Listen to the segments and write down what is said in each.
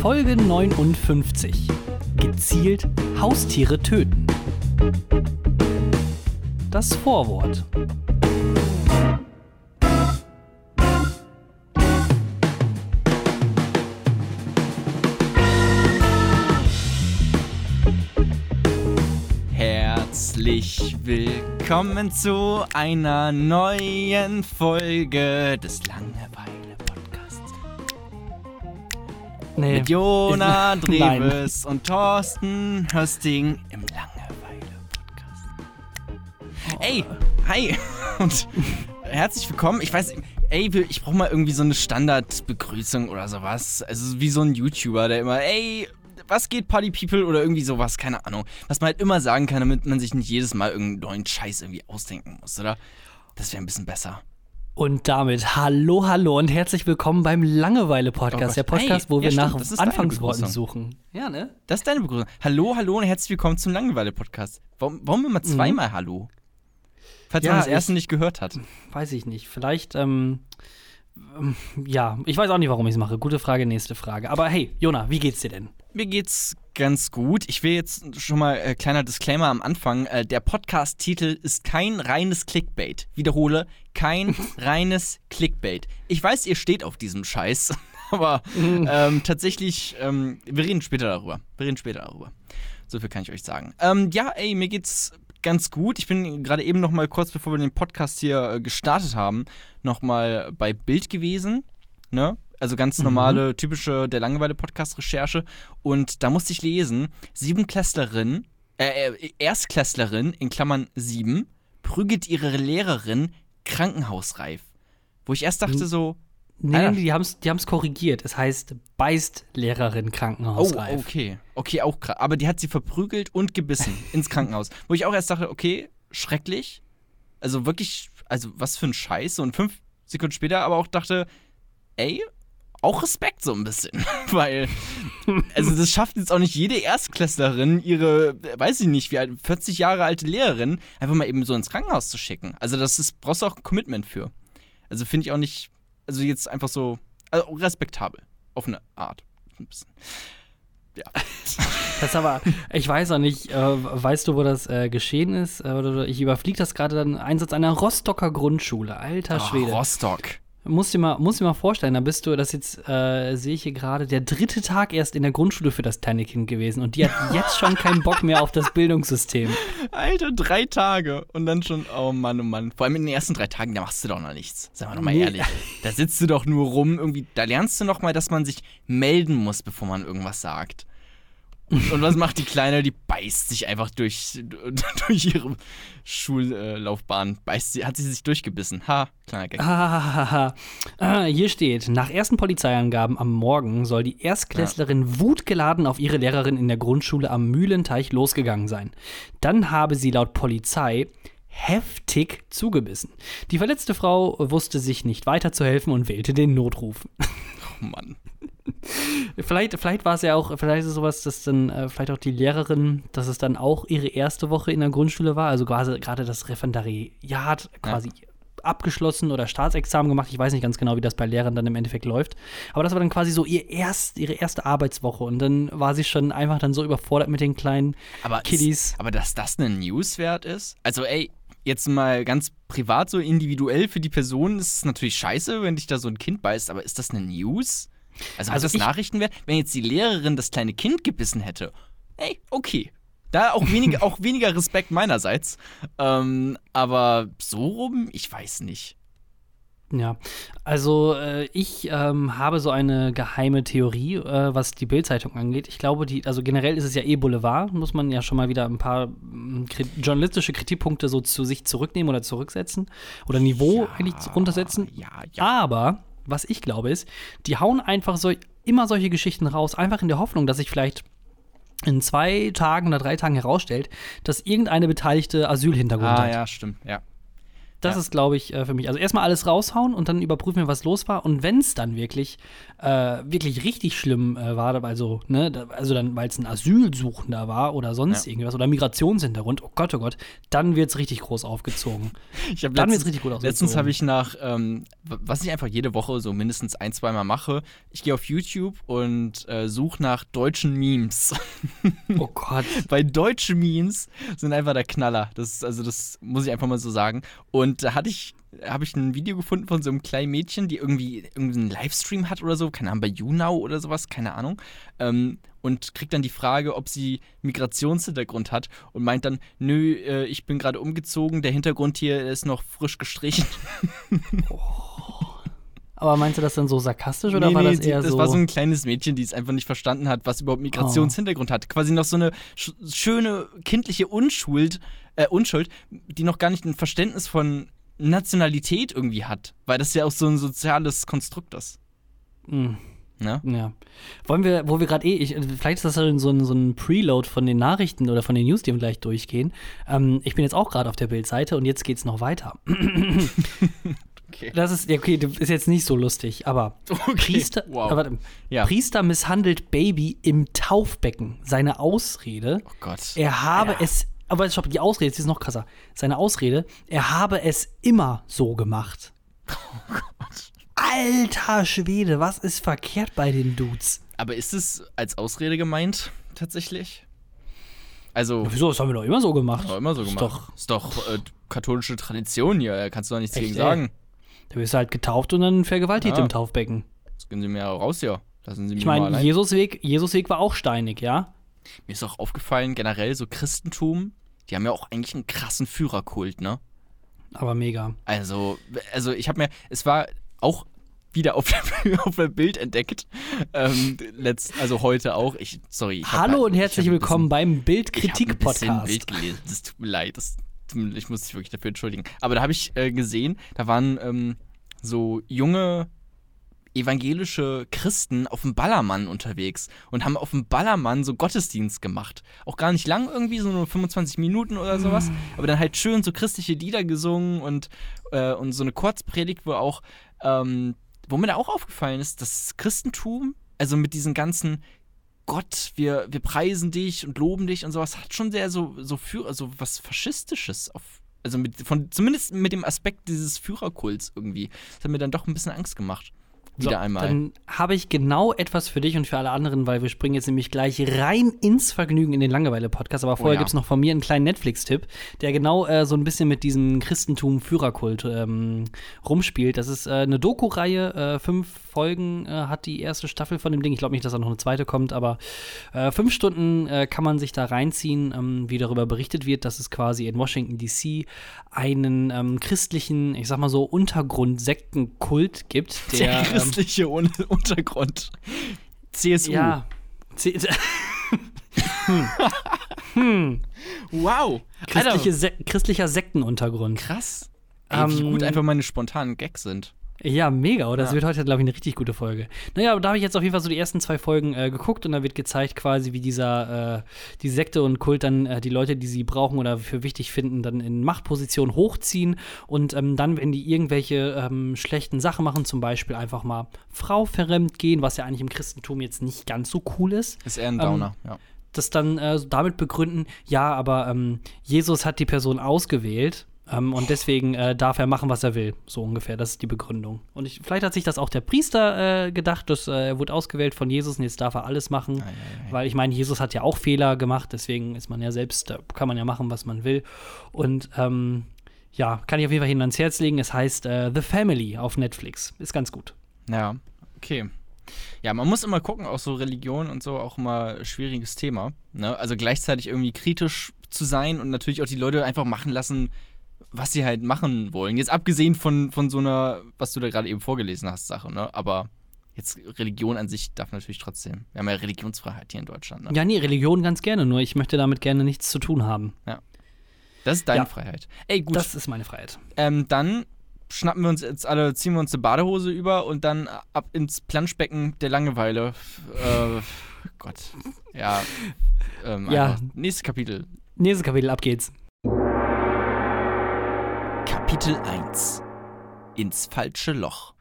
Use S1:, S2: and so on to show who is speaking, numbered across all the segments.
S1: Folge 59. Gezielt Haustiere töten. Das Vorwort.
S2: Herzlich willkommen zu einer neuen Folge des
S1: Nee.
S2: Mit Jona. Dreves und Thorsten Hösting im Langeweile-Podcast. Ey, hi und herzlich willkommen. Ich weiß, ey, ich brauche mal irgendwie so eine Standardbegrüßung oder sowas. Also wie so ein YouTuber, der immer, ey, was geht Party People oder irgendwie sowas, keine Ahnung. Was man halt immer sagen kann, damit man sich nicht jedes Mal irgendeinen neuen Scheiß irgendwie ausdenken muss, oder? Das wäre ein bisschen besser.
S1: Und damit hallo, hallo und herzlich willkommen beim Langeweile-Podcast.
S2: Oh
S1: der. Podcast,
S2: Hey,
S1: wo wir
S2: ja,
S1: nach Anfangsworten suchen. Ja, ne?
S2: Das ist deine Begrüßung. Hallo, hallo und herzlich willkommen zum Langeweile-Podcast. Warum, warum immer zweimal Hallo? Falls
S1: Mhm. Ja,
S2: man das
S1: ich-
S2: erste nicht gehört hat.
S1: Weiß ich nicht. Vielleicht, ähm, ähm, ja, ich weiß auch nicht, warum ich es mache. Gute Frage, nächste Frage. Aber hey, Jona, wie geht's dir denn?
S2: Mir geht's ganz gut. Ich will jetzt schon mal äh, kleiner Disclaimer am Anfang. Äh, der Podcast-Titel ist kein reines Clickbait. Wiederhole, kein reines Clickbait. Ich weiß, ihr steht auf diesem Scheiß, aber ähm, tatsächlich, ähm, wir reden später darüber. Wir reden später darüber. So viel kann ich euch sagen. Ähm, ja, ey, mir geht's ganz gut. Ich bin gerade eben noch mal kurz bevor wir den Podcast hier äh, gestartet haben, noch mal bei Bild gewesen, ne? Also ganz normale, typische der Langeweile-Podcast-Recherche. Und da musste ich lesen, Siebenklässlerin, äh, äh, Erstklässlerin, in Klammern sieben, prügelt ihre Lehrerin krankenhausreif. Wo ich erst dachte so,
S1: Nee,
S2: Alter.
S1: die haben es die haben's korrigiert. Es heißt, beißt Lehrerin
S2: Oh,
S1: Krankenhausreif.
S2: okay. Okay, auch krass. Aber die hat sie verprügelt und gebissen ins Krankenhaus. Wo ich auch erst dachte, okay, schrecklich. Also wirklich, also was für ein Scheiß. Und fünf Sekunden später aber auch dachte, ey, auch Respekt so ein bisschen. Weil, also das schafft jetzt auch nicht jede Erstklässlerin, ihre, weiß ich nicht, wie alt, 40 Jahre alte Lehrerin, einfach mal eben so ins Krankenhaus zu schicken. Also das ist, brauchst du auch ein Commitment für. Also finde ich auch nicht, also jetzt einfach so, also respektabel. Auf eine Art. Ein bisschen. Ja.
S1: Das aber, ich weiß auch nicht, äh, weißt du, wo das äh, geschehen ist? Äh, ich überfliege das gerade dann Einsatz einer Rostocker Grundschule. Alter Schwede.
S2: Rostock.
S1: Musst dir mal, musst dir mal vorstellen, da bist du, das jetzt äh, sehe ich hier gerade, der dritte Tag erst in der Grundschule für das kleine Kind gewesen und die hat jetzt schon keinen Bock mehr auf das Bildungssystem.
S2: Alter, drei Tage. Und dann schon, oh Mann, oh Mann. Vor allem in den ersten drei Tagen, da machst du doch noch nichts. Sagen wir doch mal
S1: Nee.
S2: ehrlich. Da sitzt du doch nur rum, irgendwie, da lernst du noch mal, dass man sich melden muss, bevor man irgendwas sagt. Und, was macht die Kleine? Die beißt sich einfach durch, durch ihre Schullaufbahn. Beißt sie, hat sie sich durchgebissen. Ha, kleiner Gag.
S1: Ah, ah, hier steht, nach ersten Polizeiangaben am Morgen soll die Erstklässlerin wutgeladen auf ihre Lehrerin in der Grundschule am Mühlenteich losgegangen sein. Dann habe sie laut Polizei heftig zugebissen. Die verletzte Frau wusste sich nicht weiterzuhelfen und wählte den Notruf.
S2: Oh Mann.
S1: Vielleicht, vielleicht war es ja auch, vielleicht ist es sowas, dass dann äh, vielleicht auch die Lehrerin, dass es dann auch ihre erste Woche in der Grundschule war, also quasi gerade das Referendariat quasi abgeschlossen oder Staatsexamen gemacht. Ich weiß nicht ganz genau, wie das bei Lehrern dann im Endeffekt läuft. Aber das war dann quasi so ihr erst, ihre erste Arbeitswoche und dann war sie schon einfach dann so überfordert mit den kleinen
S2: Aber,
S1: Kiddies.
S2: Ist, aber dass das ein Newswert ist? Also, ey, jetzt mal ganz privat, so individuell für die Person ist es natürlich scheiße, wenn dich da so ein Kind beißt, aber ist das eine News? Also,
S1: Also
S2: das
S1: ich-
S2: Nachrichtenwert? Wenn jetzt die Lehrerin das kleine Kind gebissen hätte, ey, okay. Da auch weniger, auch weniger Respekt meinerseits. Ähm, aber so rum, ich weiß nicht.
S1: Ja, also äh, ich ähm, habe so eine geheime Theorie, äh, was die Bildzeitung angeht. Ich glaube, die, also generell ist es ja eh Boulevard, muss man ja schon mal wieder ein paar mm, kri journalistische Kritikpunkte so zu sich zurücknehmen oder zurücksetzen oder Niveau eigentlich runtersetzen.
S2: Ja, ja.
S1: Aber was ich glaube ist, die hauen einfach so immer solche Geschichten raus, einfach in der Hoffnung, dass sich vielleicht in zwei Tagen oder drei Tagen herausstellt, dass irgendeine beteiligte Asylhintergrund
S2: Ah,
S1: hat.
S2: ja, stimmt, ja.
S1: Das
S2: Ja.
S1: ist, glaube ich, äh, für mich. Also erstmal alles raushauen und dann überprüfen wir, was los war. Und wenn es dann wirklich, äh, wirklich richtig schlimm äh, war, also, ne, also dann, weil es ein Asylsuchender war oder sonst
S2: Ja.
S1: irgendwas oder Migrationshintergrund, oh Gott, oh Gott, dann wird es richtig groß aufgezogen.
S2: Ich hab
S1: Dann
S2: letztens-
S1: wird's richtig gut ausgezogen.
S2: Letztens habe ich nach, ähm, was ich einfach jede Woche so mindestens ein, zweimal mache, ich gehe auf YouTube und äh, suche nach deutschen Memes.
S1: Oh Gott.
S2: Weil deutsche Memes sind einfach der Knaller. Das also das muss ich einfach mal so sagen. Und da hatte ich, habe ich ein Video gefunden von so einem kleinen Mädchen, die irgendwie irgendeinen Livestream hat oder so, keine Ahnung, bei YouNow oder sowas, keine Ahnung. Ähm, und kriegt dann die Frage, ob sie Migrationshintergrund hat und meint dann, nö, äh, ich bin gerade umgezogen, der Hintergrund hier ist noch frisch gestrichen.
S1: Aber meinst du das dann so sarkastisch oder
S2: Nee,
S1: war
S2: nee,
S1: das eher
S2: das
S1: so?
S2: war so ein kleines Mädchen, die es einfach nicht verstanden hat, was überhaupt Migrationshintergrund hat. Quasi noch so eine sch schöne kindliche Unschuld, äh, Unschuld, die noch gar nicht ein Verständnis von Nationalität irgendwie hat. Weil das ja auch so ein soziales Konstrukt ist.
S1: Mm.
S2: Ne?
S1: Ja. Wollen wir, wo wir gerade eh, ich, vielleicht ist das so ein, so ein Preload von den Nachrichten oder von den News, die wir gleich durchgehen. Ähm, ich bin jetzt auch gerade auf der Bildseite und jetzt geht's noch weiter.
S2: Okay.
S1: Das ist, ja, okay, das ist jetzt nicht so lustig, aber
S2: Okay.
S1: Priester,
S2: Wow.
S1: warte,
S2: Ja.
S1: Priester misshandelt Baby im Taufbecken. Seine Ausrede,
S2: Oh Gott.
S1: er habe
S2: Ja.
S1: es, aber stopp, die Ausrede, jetzt ist noch krasser. Seine Ausrede, er habe es immer so gemacht.
S2: Oh Gott.
S1: Alter Schwede, was ist verkehrt bei den Dudes?
S2: Aber ist es als Ausrede gemeint, tatsächlich? Also,
S1: Ja, wieso? Das haben wir doch immer so gemacht.
S2: war immer so
S1: Ist
S2: gemacht.
S1: doch-
S2: ist doch äh, katholische Tradition hier, da kannst du doch nichts
S1: Echt,
S2: gegen
S1: ey?
S2: sagen.
S1: Da wirst du halt getauft und dann vergewaltigt
S2: Ja.
S1: im Taufbecken.
S2: Jetzt gehen sie mir raus hier. Lassen sie mich
S1: Ich meine,
S2: allein.
S1: Jesusweg, Jesusweg war auch steinig, ja?
S2: Mir ist auch aufgefallen, generell so Christentum, die haben ja auch eigentlich einen krassen Führerkult, ne?
S1: Aber mega.
S2: Also, also ich habe mir, es war auch wieder auf, auf der Bild entdeckt, ähm, letzt, also heute auch. Ich, sorry. Ich
S1: Hallo
S2: halt-
S1: und
S2: ich
S1: herzlich
S2: ein
S1: willkommen beim
S2: bisschen- ich hab ein bisschen
S1: Bildkritik-Podcast.
S2: Bild gelesen. Das tut mir leid. Das, ich muss mich wirklich dafür entschuldigen. Aber da habe ich äh, gesehen, da waren ähm, so junge evangelische Christen auf dem Ballermann unterwegs und haben auf dem Ballermann so Gottesdienst gemacht. Auch gar nicht lang irgendwie, so nur 25 Minuten oder sowas. Aber dann halt schön so christliche Lieder gesungen und, äh, und so eine Kurzpredigt, wo auch, ähm, wo mir da auch aufgefallen ist, das Christentum, also mit diesen ganzen Gott, wir, wir preisen dich und loben dich und sowas, hat schon sehr so, so, Führer, so was Faschistisches auf. Also mit, von, zumindest mit dem Aspekt dieses Führerkults irgendwie. Das hat mir dann doch ein bisschen Angst gemacht. Wieder
S1: So,
S2: einmal.
S1: Dann habe ich genau etwas für dich und für alle anderen, weil wir springen jetzt nämlich gleich rein ins Vergnügen in den Langeweile-Podcast. Aber vorher
S2: ja.
S1: gibt es noch von mir einen kleinen Netflix-Tipp, der genau äh, so ein bisschen mit diesem Christentum-Führerkult ähm, rumspielt. Das ist äh, eine Doku-Reihe, äh, fünf Folgen äh, hat die erste Staffel von dem Ding. Ich glaube nicht, dass da noch eine zweite kommt, aber äh, fünf Stunden äh, kann man sich da reinziehen, ähm, wie darüber berichtet wird, dass es quasi in Washington DC einen ähm, christlichen, ich sag mal so, Untergrund-Sektenkult gibt,
S2: der
S1: der. ähm,
S2: christliche Un Untergrund. CSU.
S1: ja. C
S2: Wow.
S1: christliche
S2: Alter,
S1: Se christlicher Sektenuntergrund.
S2: krass. Ey, wie
S1: Ähm,
S2: gut einfach meine spontanen Gags sind.
S1: Ja, mega, oder? Das
S2: Ja.
S1: wird heute, glaube ich, eine richtig gute Folge. Naja, aber da habe ich jetzt auf jeden Fall so die ersten zwei Folgen äh, geguckt und da wird gezeigt, quasi, wie dieser, äh, die Sekte und Kult dann äh, die Leute, die sie brauchen oder für wichtig finden, dann in Machtpositionen hochziehen und ähm, dann, wenn die irgendwelche ähm, schlechten Sachen machen, zum Beispiel einfach mal Frau verremmt gehen, was ja eigentlich im Christentum jetzt nicht ganz so cool ist,
S2: Ist eher ein
S1: Ähm,
S2: Downer, ja.
S1: das dann äh, damit begründen, ja, aber ähm, Jesus hat die Person ausgewählt ähm, und deswegen äh, darf er machen, was er will. So ungefähr, das ist die Begründung. Und ich, vielleicht hat sich das auch der Priester äh, gedacht, dass äh, er wurde ausgewählt von Jesus und jetzt darf er alles machen.
S2: Ei, ei, ei.
S1: Weil ich meine, Jesus hat ja auch Fehler gemacht, deswegen ist man ja selbst, da kann man ja machen, was man will. Und ähm, ja, kann ich auf jeden Fall hin ans Herz legen. Es heißt äh, The Family auf Netflix. Ist ganz gut.
S2: Ja, okay. Ja, man muss immer gucken, auch so Religion und so, auch immer schwieriges Thema. Ne? Also gleichzeitig irgendwie kritisch zu sein und natürlich auch die Leute einfach machen lassen, was sie halt machen wollen. Jetzt abgesehen von, von so einer, was du da gerade eben vorgelesen hast, Sache, ne? Aber jetzt Religion an sich darf natürlich trotzdem. Wir haben ja Religionsfreiheit hier in Deutschland, ne?
S1: Ja, nee, Religion ganz gerne, nur ich möchte damit gerne nichts zu tun haben.
S2: Das ist deine
S1: Ja.
S2: Freiheit. Ey, gut.
S1: Das ist meine Freiheit.
S2: Ähm, dann schnappen wir uns jetzt alle, ziehen wir uns eine Badehose über und dann ab ins Planschbecken der Langeweile. Äh, Gott. Ja. Ähm,
S1: Ja.
S2: Nächstes Kapitel.
S1: Nächstes Kapitel, ab geht's.
S2: Kapitel 1 Ins falsche Loch.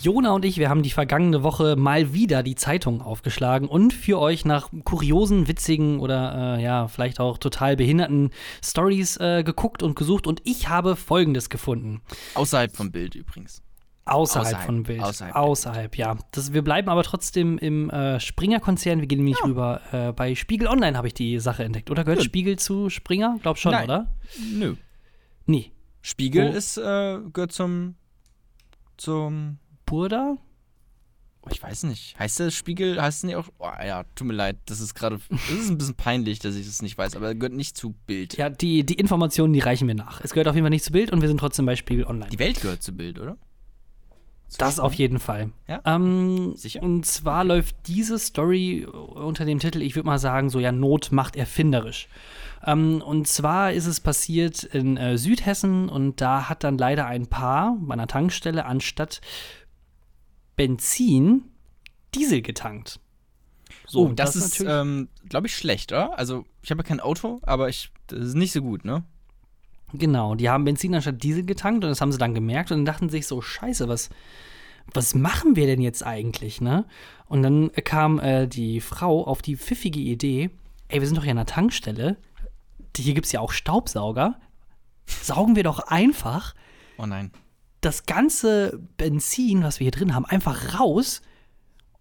S1: Jona und ich, wir haben die vergangene Woche mal wieder die Zeitung aufgeschlagen und für euch nach kuriosen, witzigen oder äh, ja, vielleicht auch total behinderten Stories äh, geguckt und gesucht und ich habe folgendes gefunden.
S2: Außerhalb vom Bild übrigens.
S1: Außerhalb,
S2: Außerhalb,
S1: von Bild.
S2: außerhalb.
S1: Außerhalb, ja. Das, wir bleiben aber trotzdem im äh, Springer-Konzern. Wir gehen nämlich rüber. Äh, bei Spiegel Online habe ich die Sache entdeckt. Oder gehört
S2: Gut.
S1: Spiegel zu Springer? Glaub schon,
S2: Nein.
S1: oder?
S2: Nö.
S1: Nee.
S2: Spiegel
S1: Wo-
S2: ist, äh, gehört zum. zum.
S1: Burda?
S2: Oh, ich weiß nicht. Heißt der Spiegel, heißt es nicht auch. Oh, ja, tut mir leid, das ist gerade. Das ist ein bisschen peinlich, dass ich das nicht weiß, aber er gehört nicht zu Bild.
S1: Ja, die, die Informationen, die reichen wir nach. Es gehört auf jeden Fall nicht zu Bild und wir sind trotzdem bei Spiegel Online.
S2: Die Welt gehört zu Bild, oder? Zu
S1: Das auf
S2: Spiegel?
S1: jeden Fall.
S2: Ja?
S1: Ähm,
S2: Sicher?
S1: Und zwar läuft diese Story unter dem Titel, ich würde mal sagen, so ja, Not macht erfinderisch. Ähm, und zwar ist es passiert in äh, Südhessen und da hat dann leider ein Paar bei einer Tankstelle anstatt Benzin Diesel getankt.
S2: Oh,
S1: und
S2: das, ist, ähm, glaube ich, schlecht, oder? Also, ich habe ja kein Auto, aber ich, das ist nicht so gut, ne?
S1: Genau, die haben Benzin anstatt Diesel getankt und das haben sie dann gemerkt und dann dachten sich so, scheiße, was, was machen wir denn jetzt eigentlich, ne? Und dann kam äh, die Frau auf die pfiffige Idee, ey, wir sind doch hier an der Tankstelle, hier gibt es ja auch Staubsauger, saugen wir doch einfach
S2: Oh nein.
S1: das ganze Benzin, was wir hier drin haben, einfach raus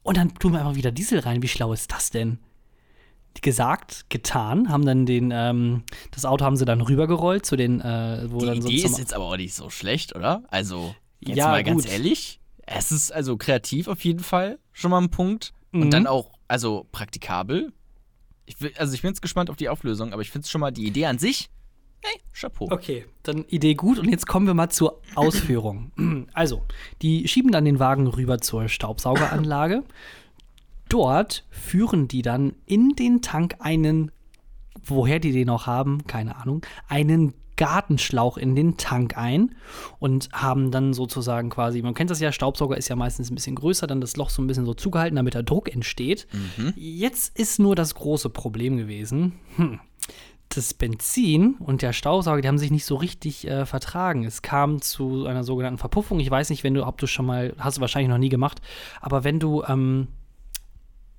S1: und dann tun wir einfach wieder Diesel rein. Wie schlau ist das denn? Gesagt, getan, haben dann den, ähm, das Auto haben sie dann rübergerollt zu den, äh, wo
S2: Die
S1: dann so
S2: Idee ist jetzt aber auch nicht so schlecht, oder? Also, jetzt
S1: Ja,
S2: mal ganz
S1: gut.
S2: ehrlich. Es ist also kreativ auf jeden Fall schon mal ein Punkt.
S1: Mhm.
S2: Und dann auch, also praktikabel. Ich will, also ich bin jetzt gespannt auf die Auflösung, aber ich finde es schon mal die Idee an sich. Hey, Chapeau.
S1: Okay, dann Idee gut und jetzt kommen wir mal zur Ausführung. Also, die schieben dann den Wagen rüber zur Staubsaugeranlage. Dort führen die dann in den Tank einen, woher die den auch haben, keine Ahnung, einen Gartenschlauch in den Tank ein und haben dann sozusagen quasi, man kennt das ja, Staubsauger ist ja meistens ein bisschen größer, dann das Loch so ein bisschen so zugehalten, damit der Druck entsteht. Jetzt ist nur das große Problem gewesen. Hm das Benzin und der Staubsauger, die haben sich nicht so richtig äh, vertragen. Es kam zu einer sogenannten Verpuffung. Ich weiß nicht, wenn du, ob du schon mal, hast du wahrscheinlich noch nie gemacht, aber wenn du ähm,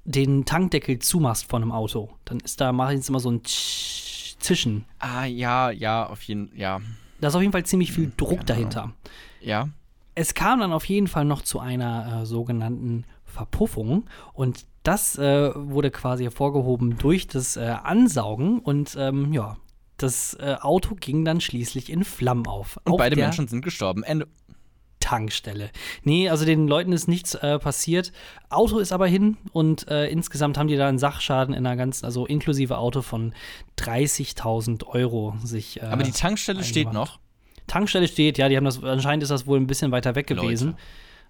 S1: den Tankdeckel zumachst von einem Auto, dann ist da meistens immer so ein Tsch- Zischen.
S2: Ah, ja, ja, auf jeden ja.
S1: Da ist auf jeden Fall ziemlich viel Druck dahinter.
S2: Ja.
S1: Es kam dann auf jeden Fall noch zu einer äh, sogenannten Verpuffung und das äh, wurde quasi hervorgehoben durch das äh, Ansaugen und ähm, ja, das äh, Auto ging dann schließlich in Flammen auf.
S2: Und
S1: auf
S2: beide Menschen sind gestorben. Ende.
S1: Tankstelle. Nee, also den Leuten ist nichts äh, passiert. Auto ist aber hin und äh, insgesamt haben die da einen Sachschaden in einer ganzen, also inklusive Auto von 30.000 Euro sich. Äh,
S2: Aber die Tankstelle steht
S1: eingemacht.
S2: noch.
S1: Tankstelle steht, ja, die haben das, anscheinend ist das wohl ein bisschen weiter weg gewesen.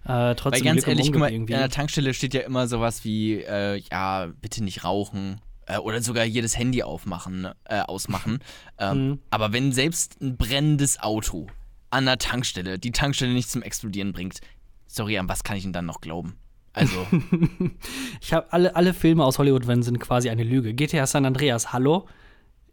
S1: Äh,
S2: Weil
S1: trotzdem
S2: ganz
S1: Glück
S2: ehrlich, guck mal, an
S1: irgendwie.
S2: der Tankstelle steht ja immer sowas wie, äh, ja, bitte nicht rauchen. Äh, oder sogar jedes Handy aufmachen, äh, ausmachen. ähm,
S1: Mhm.
S2: Aber wenn selbst ein brennendes Auto an der Tankstelle die Tankstelle nicht zum Explodieren bringt, sorry, an was kann ich denn dann noch glauben? Also,
S1: Ich habe alle, alle Filme aus Hollywood wenn sind quasi eine Lüge. GTA San Andreas, hallo?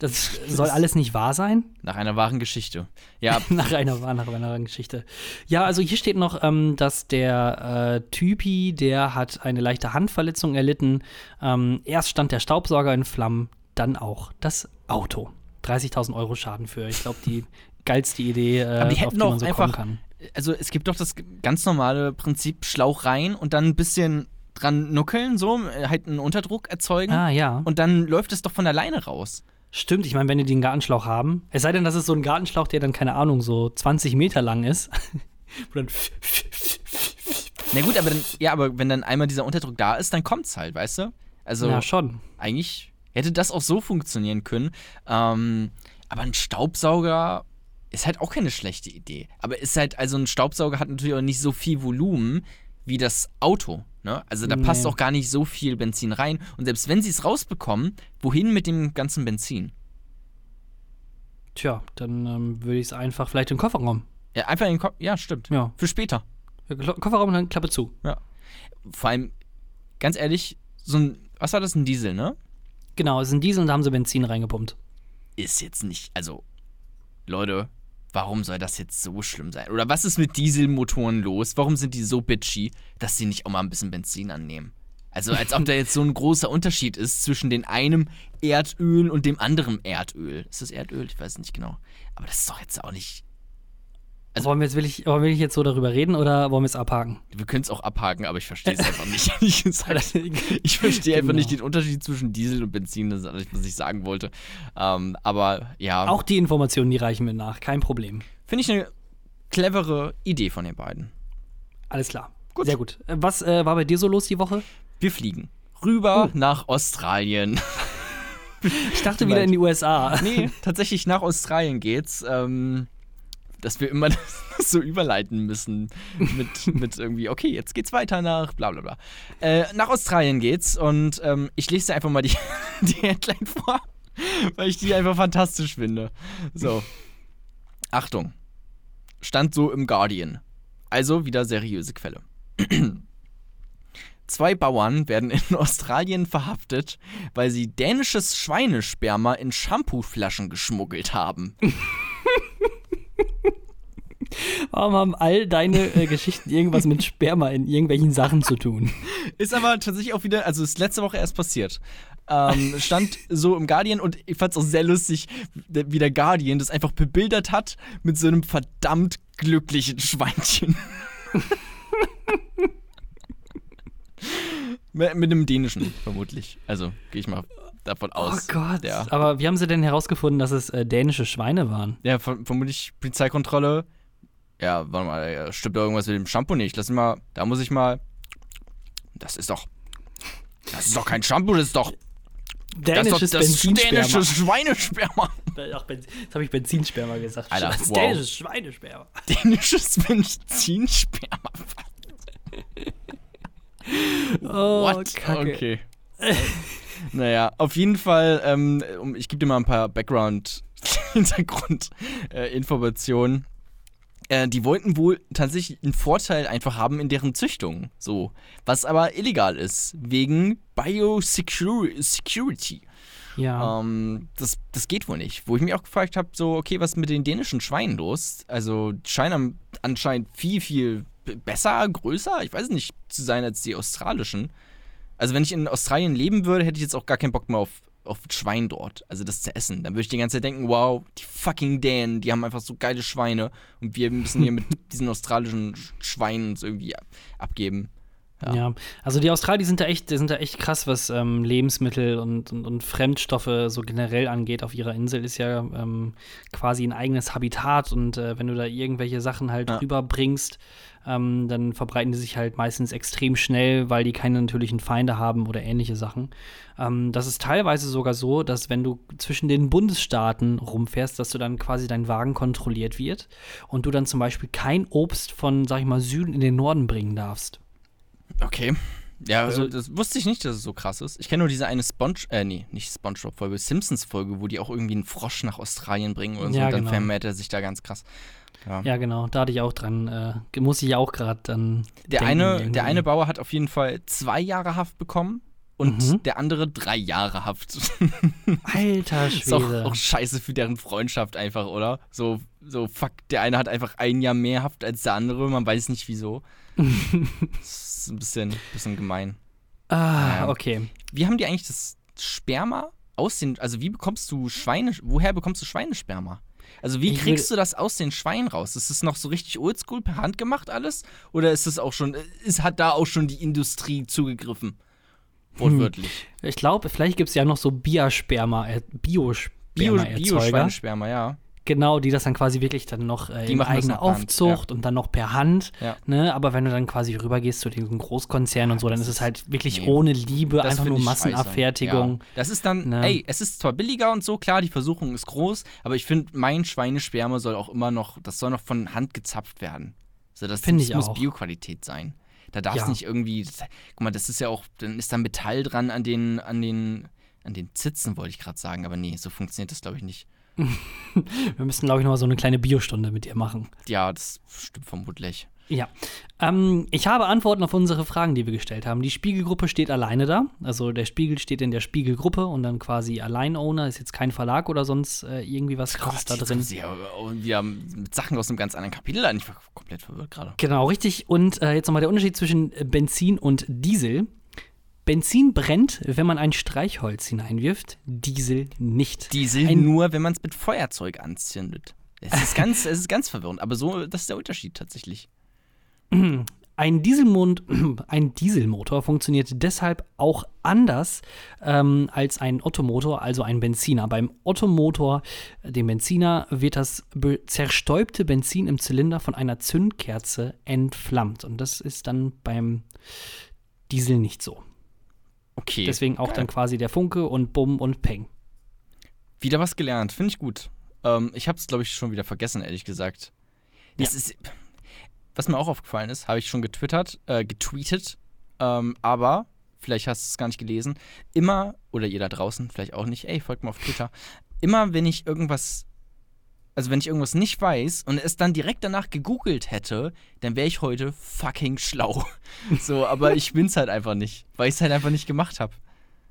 S1: Das soll alles nicht wahr sein?
S2: nach einer wahren Geschichte. Ja,
S1: nach einer nach einer Geschichte. Ja, also hier steht noch, ähm, dass der äh, Typi, der hat eine leichte Handverletzung erlitten. Ähm, erst stand der Staubsauger in Flammen, dann auch das Auto. 30.000 Euro Schaden für. Ich glaube, die geilste Idee, äh,
S2: Aber die
S1: auf
S2: hätten
S1: die
S2: doch
S1: man so
S2: einfach-
S1: kommen kann.
S2: also es gibt doch das ganz normale Prinzip Schlauch rein und dann ein bisschen dran nuckeln, so, äh, halt einen Unterdruck erzeugen.
S1: Ah, ja.
S2: Und dann läuft es doch von alleine raus.
S1: Stimmt, ich meine, wenn die den Gartenschlauch haben, es sei denn, das ist so ein Gartenschlauch, der dann, keine Ahnung, so 20 Meter lang ist. Wo dann
S2: Na gut, aber dann, ja, aber wenn dann einmal dieser Unterdruck da ist, dann kommt's halt, weißt du? Also
S1: ja, schon.
S2: eigentlich hätte das auch so funktionieren können. Ähm, aber ein Staubsauger ist halt auch keine schlechte Idee. Aber ist halt, also ein Staubsauger hat natürlich auch nicht so viel Volumen wie das Auto. Ne? Also da passt
S1: Nee.
S2: auch gar nicht so viel Benzin rein. Und selbst wenn sie es rausbekommen, wohin mit dem ganzen Benzin?
S1: Tja, dann ähm, würde ich es einfach vielleicht in den Kofferraum.
S2: Ja, einfach in den Kopf. Ja, stimmt.
S1: Ja.
S2: Für später.
S1: Kofferraum und dann Klappe zu.
S2: Vor allem, ganz ehrlich, so ein, was war das, ein Diesel, ne?
S1: Genau, es ist ein Diesel und da haben sie Benzin reingepumpt.
S2: Ist jetzt nicht, also, Leute, warum soll das jetzt so schlimm sein? Oder was ist mit Dieselmotoren los? Warum sind die so bitchy, dass sie nicht auch mal ein bisschen Benzin annehmen? Also als ob da jetzt so ein großer Unterschied ist zwischen dem einem Erdöl und dem anderen Erdöl. Ist das Erdöl? Ich weiß nicht genau. Aber das ist doch jetzt auch nicht.
S1: Also, wollen, wir jetzt wirklich, wollen wir jetzt so darüber reden oder wollen wir es abhaken?
S2: Wir können es auch abhaken, aber ich verstehe es einfach nicht. ich, ich verstehe genau. einfach nicht den Unterschied zwischen Diesel und Benzin, das ist alles, was ich sagen wollte. Ähm, aber ja.
S1: Auch die Informationen, die reichen mir nach, kein Problem.
S2: Finde ich eine clevere Idee von den beiden.
S1: Alles klar. Gut. Sehr gut. Was äh, war bei dir so los die Woche?
S2: Wir fliegen rüber oh. nach Australien.
S1: Ich dachte wieder in die USA.
S2: Nee, tatsächlich nach Australien geht's. Ähm, dass wir immer das so überleiten müssen mit, mit irgendwie, okay, jetzt geht's weiter nach bla bla bla. Äh, nach Australien geht's und ähm, ich lese dir einfach mal die, die Headline vor, weil ich die einfach fantastisch finde. So. Achtung. Stand so im Guardian. Also wieder seriöse Quelle. Zwei Bauern werden in Australien verhaftet, weil sie dänisches Schweinesperma in Shampooflaschen geschmuggelt haben.
S1: Warum haben all deine äh, Geschichten irgendwas mit Sperma in irgendwelchen Sachen zu tun?
S2: Ist aber tatsächlich auch wieder, also ist letzte Woche erst passiert. Ähm, stand so im Guardian und ich fand es auch sehr lustig, wie der Guardian das einfach bebildert hat mit so einem verdammt glücklichen Schweinchen. mit, mit einem dänischen, vermutlich. Also gehe ich mal davon oh aus.
S1: Oh Gott. Ja. Aber wie haben sie denn herausgefunden, dass es äh, dänische Schweine waren?
S2: Ja, vermutlich Polizeikontrolle. Ja, warte mal, stimmt da irgendwas mit dem Shampoo nicht? Lass mich mal, da muss ich mal. Das ist doch. Das ist doch kein Shampoo, das ist doch.
S1: Dänisches
S2: das ist doch das dänische Schweinesperma.
S1: Ach, jetzt habe ich Benzinsperma gesagt.
S2: Alter,
S1: das
S2: wow.
S1: dänisches Schweinesperma.
S2: Dänisches Benzinsperma.
S1: oh, What? Kacke.
S2: Okay. naja, auf jeden Fall, ähm, ich gebe dir mal ein paar Background-Hintergrund-Informationen. Äh, die wollten wohl tatsächlich einen Vorteil einfach haben in deren Züchtung. So. Was aber illegal ist. Wegen Biosecurity.
S1: Ja.
S2: Ähm, das, das geht wohl nicht. Wo ich mich auch gefragt habe, so, okay, was ist mit den dänischen Schweinen los? Also, die scheinen anscheinend viel, viel besser, größer, ich weiß nicht, zu sein als die australischen. Also, wenn ich in Australien leben würde, hätte ich jetzt auch gar keinen Bock mehr auf, auf Schwein dort. Also, das zu essen. Dann würde ich die ganze Zeit denken, wow, die fucking Dänen, die haben einfach so geile Schweine und wir müssen hier mit diesen australischen Schweinen uns irgendwie abgeben.
S1: Ja. ja. also die Australier sind da echt, sind da echt krass, was ähm, Lebensmittel und, und, und, Fremdstoffe so generell angeht. Auf ihrer Insel ist ja ähm, quasi ein eigenes Habitat und äh, wenn du da irgendwelche Sachen halt ja. rüberbringst, ähm, dann verbreiten die sich halt meistens extrem schnell, weil die keine natürlichen Feinde haben oder ähnliche Sachen. Ähm, das ist teilweise sogar so, dass wenn du zwischen den Bundesstaaten rumfährst, dass du dann quasi dein Wagen kontrolliert wird und du dann zum Beispiel kein Obst von, sag ich mal, Süden in den Norden bringen darfst.
S2: Okay. Ja, also das wusste ich nicht, dass es so krass ist. Ich kenne nur diese eine Sponge, äh, nee, nicht Spongebob-Folge, Simpsons-Folge, wo die auch irgendwie einen Frosch nach Australien bringen und, ja, so, und dann genau. vermehrt er sich da ganz krass.
S1: Ja. ja, genau, da hatte ich auch dran, äh, muss ich auch gerade dann.
S2: Der denken, eine, der eine Bauer hat auf jeden Fall zwei Jahre Haft bekommen und mhm. der andere drei Jahre Haft.
S1: Alter Schwede. Ist
S2: auch, auch, scheiße für deren Freundschaft einfach, oder? So, so, fuck, der eine hat einfach ein Jahr mehr Haft als der andere, man weiß nicht wieso. Das ist ein bisschen, bisschen gemein.
S1: Ah, naja. okay.
S2: Wie haben die eigentlich das Sperma aus den, also wie bekommst du Schweine, woher bekommst du Schweinesperma? Also wie kriegst du das aus den Schweinen raus? Ist es noch so richtig oldschool per Hand gemacht alles? Oder ist es auch schon, ist, hat da auch schon die Industrie zugegriffen? Wortwörtlich.
S1: Hm. Ich glaube, vielleicht gibt es ja noch so Biosperma, äh, Biosperma.
S2: Bio-Schweinesperma, ja.
S1: Genau, die das dann quasi wirklich dann noch äh, die in eigener Aufzucht ja. und dann noch per Hand. Ja. Ne? Aber wenn du dann quasi rübergehst zu den Großkonzernen und so, dann ist es halt wirklich nee. ohne Liebe, das einfach nur Massenabfertigung.
S2: Ja. Das ist dann, ne? ey, es ist zwar billiger und so, klar, die Versuchung ist groß, aber ich finde, mein Schweinesperma soll auch immer noch, das soll noch von Hand gezapft werden. Also das, das muss auch. Bioqualität sein. Da darf es nicht irgendwie, das, guck mal, das ist ja auch, dann ist da Metall dran an den, an den, an den Zitzen, wollte ich gerade sagen, aber nee, so funktioniert das, glaube ich, nicht.
S1: Wir müssten, glaube ich, noch mal so eine kleine Biostunde mit dir machen.
S2: Ja, das stimmt vermutlich.
S1: Ja. Ähm, ich habe Antworten auf unsere Fragen, die wir gestellt haben. Die Spiegelgruppe steht alleine da. Also der Spiegel steht in der Spiegelgruppe und dann quasi Alleinowner, ist jetzt kein Verlag oder sonst äh, irgendwie was krasses da drin.
S2: Sie wir haben mit Sachen aus einem ganz anderen Kapitel an. Ich war komplett verwirrt gerade.
S1: Genau, richtig. Und äh, jetzt nochmal der Unterschied zwischen Benzin und Diesel. Benzin brennt, wenn man ein Streichholz hineinwirft, Diesel nicht.
S2: Diesel ein nur, wenn man es mit Feuerzeug anzündet. Es ist ganz, es ist ganz verwirrend, aber so, das ist der Unterschied tatsächlich.
S1: Ein, Dieselmond, ein Dieselmotor funktioniert deshalb auch anders ähm, als ein Ottomotor, also ein Benziner. Beim Ottomotor, dem Benziner, wird das be zerstäubte Benzin im Zylinder von einer Zündkerze entflammt. Und das ist dann beim Diesel nicht so.
S2: Okay.
S1: Deswegen auch Geil. dann quasi der Funke und Bumm und Peng.
S2: Wieder was gelernt, finde ich gut. Ähm, ich habe es, glaube ich, schon wieder vergessen, ehrlich gesagt. Das ja. ist, was mir auch aufgefallen ist, habe ich schon getwittert, äh, getweetet, ähm, aber vielleicht hast du es gar nicht gelesen. Immer, oder ihr da draußen, vielleicht auch nicht, ey, folgt mir auf Twitter. Immer, wenn ich irgendwas also wenn ich irgendwas nicht weiß und es dann direkt danach gegoogelt hätte, dann wäre ich heute fucking schlau. So, aber ich bin's halt einfach nicht, weil ich es halt einfach nicht gemacht habe.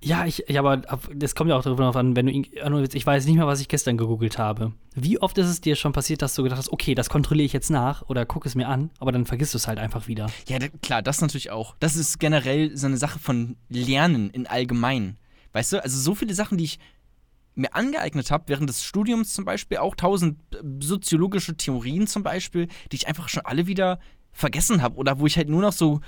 S1: Ja, ich, ja, aber das kommt ja auch darauf an, wenn du, ich weiß nicht mehr, was ich gestern gegoogelt habe. Wie oft ist es dir schon passiert, dass du gedacht hast, okay, das kontrolliere ich jetzt nach oder guck es mir an, aber dann vergisst du es halt einfach wieder.
S2: Ja, klar, das natürlich auch. Das ist generell so eine Sache von Lernen in allgemein. Weißt du, also so viele Sachen, die ich mir angeeignet habe, während des Studiums zum Beispiel, auch tausend äh, soziologische Theorien zum Beispiel, die ich einfach schon alle wieder vergessen habe oder wo ich halt nur noch so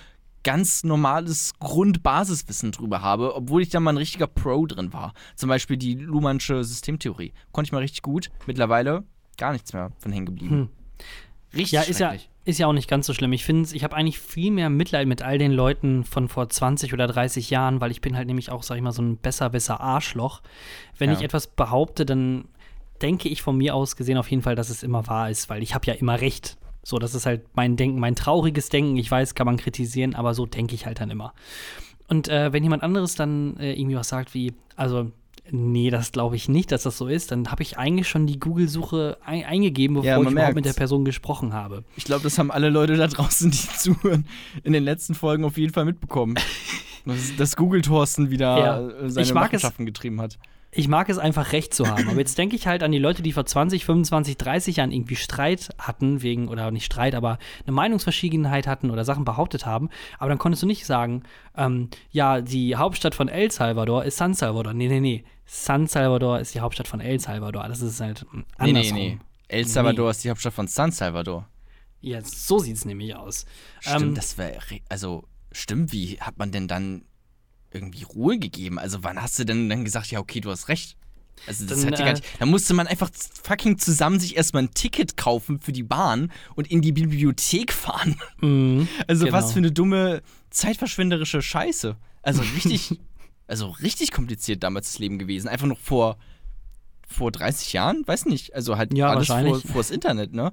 S2: ganz normales Grundbasiswissen drüber habe, obwohl ich da mal ein richtiger Pro drin war. Zum Beispiel die Luhmannsche Systemtheorie. Konnte ich mal richtig gut. Mittlerweile gar nichts mehr von hängen geblieben. Hm.
S1: Richtig ja, ist ja, ist ja auch nicht ganz so schlimm. Ich finde, ich habe eigentlich viel mehr Mitleid mit all den Leuten von vor 20 oder 30 Jahren, weil ich bin halt nämlich auch, sag ich mal, so ein besser, besser Arschloch. Wenn ja. ich etwas behaupte, dann denke ich von mir aus gesehen auf jeden Fall, dass es immer wahr ist, weil ich habe ja immer recht. So, das ist halt mein Denken, mein trauriges Denken. Ich weiß, kann man kritisieren, aber so denke ich halt dann immer. Und äh, wenn jemand anderes dann äh, irgendwie was sagt wie, also nee, das glaube ich nicht, dass das so ist, dann habe ich eigentlich schon die Google-Suche ein eingegeben, bevor ja, ich überhaupt mit der Person gesprochen habe.
S2: Ich glaube, das haben alle Leute da draußen, die zuhören, in den letzten Folgen auf jeden Fall mitbekommen. dass, dass Google Thorsten wieder ja, seine Machenschaften getrieben hat
S1: ich mag es einfach recht zu haben. Aber jetzt denke ich halt an die Leute, die vor 20, 25, 30 Jahren irgendwie Streit hatten, wegen, oder nicht Streit, aber eine Meinungsverschiedenheit hatten oder Sachen behauptet haben. Aber dann konntest du nicht sagen, ähm, ja, die Hauptstadt von El Salvador ist San Salvador. Nee, nee, nee. San Salvador ist die Hauptstadt von El Salvador. Das ist halt andersrum. Nee, nee, nee.
S2: El Salvador nee. ist die Hauptstadt von San Salvador.
S1: Ja, so sieht es nämlich aus.
S2: Stimmt, ähm, das wäre, also, stimmt, wie hat man denn dann irgendwie Ruhe gegeben? Also wann hast du denn dann gesagt, ja, okay, du hast recht? Also das dann, hat ja gar nicht. Da musste man einfach fucking zusammen sich erstmal ein Ticket kaufen für die Bahn und in die Bibliothek fahren. Mm, also genau. was für eine dumme zeitverschwenderische Scheiße. Also richtig, also richtig kompliziert damals das Leben gewesen. Einfach noch vor vor 30 Jahren, weiß nicht. Also halt
S1: ja,
S2: alles vor, vor das Internet, ne?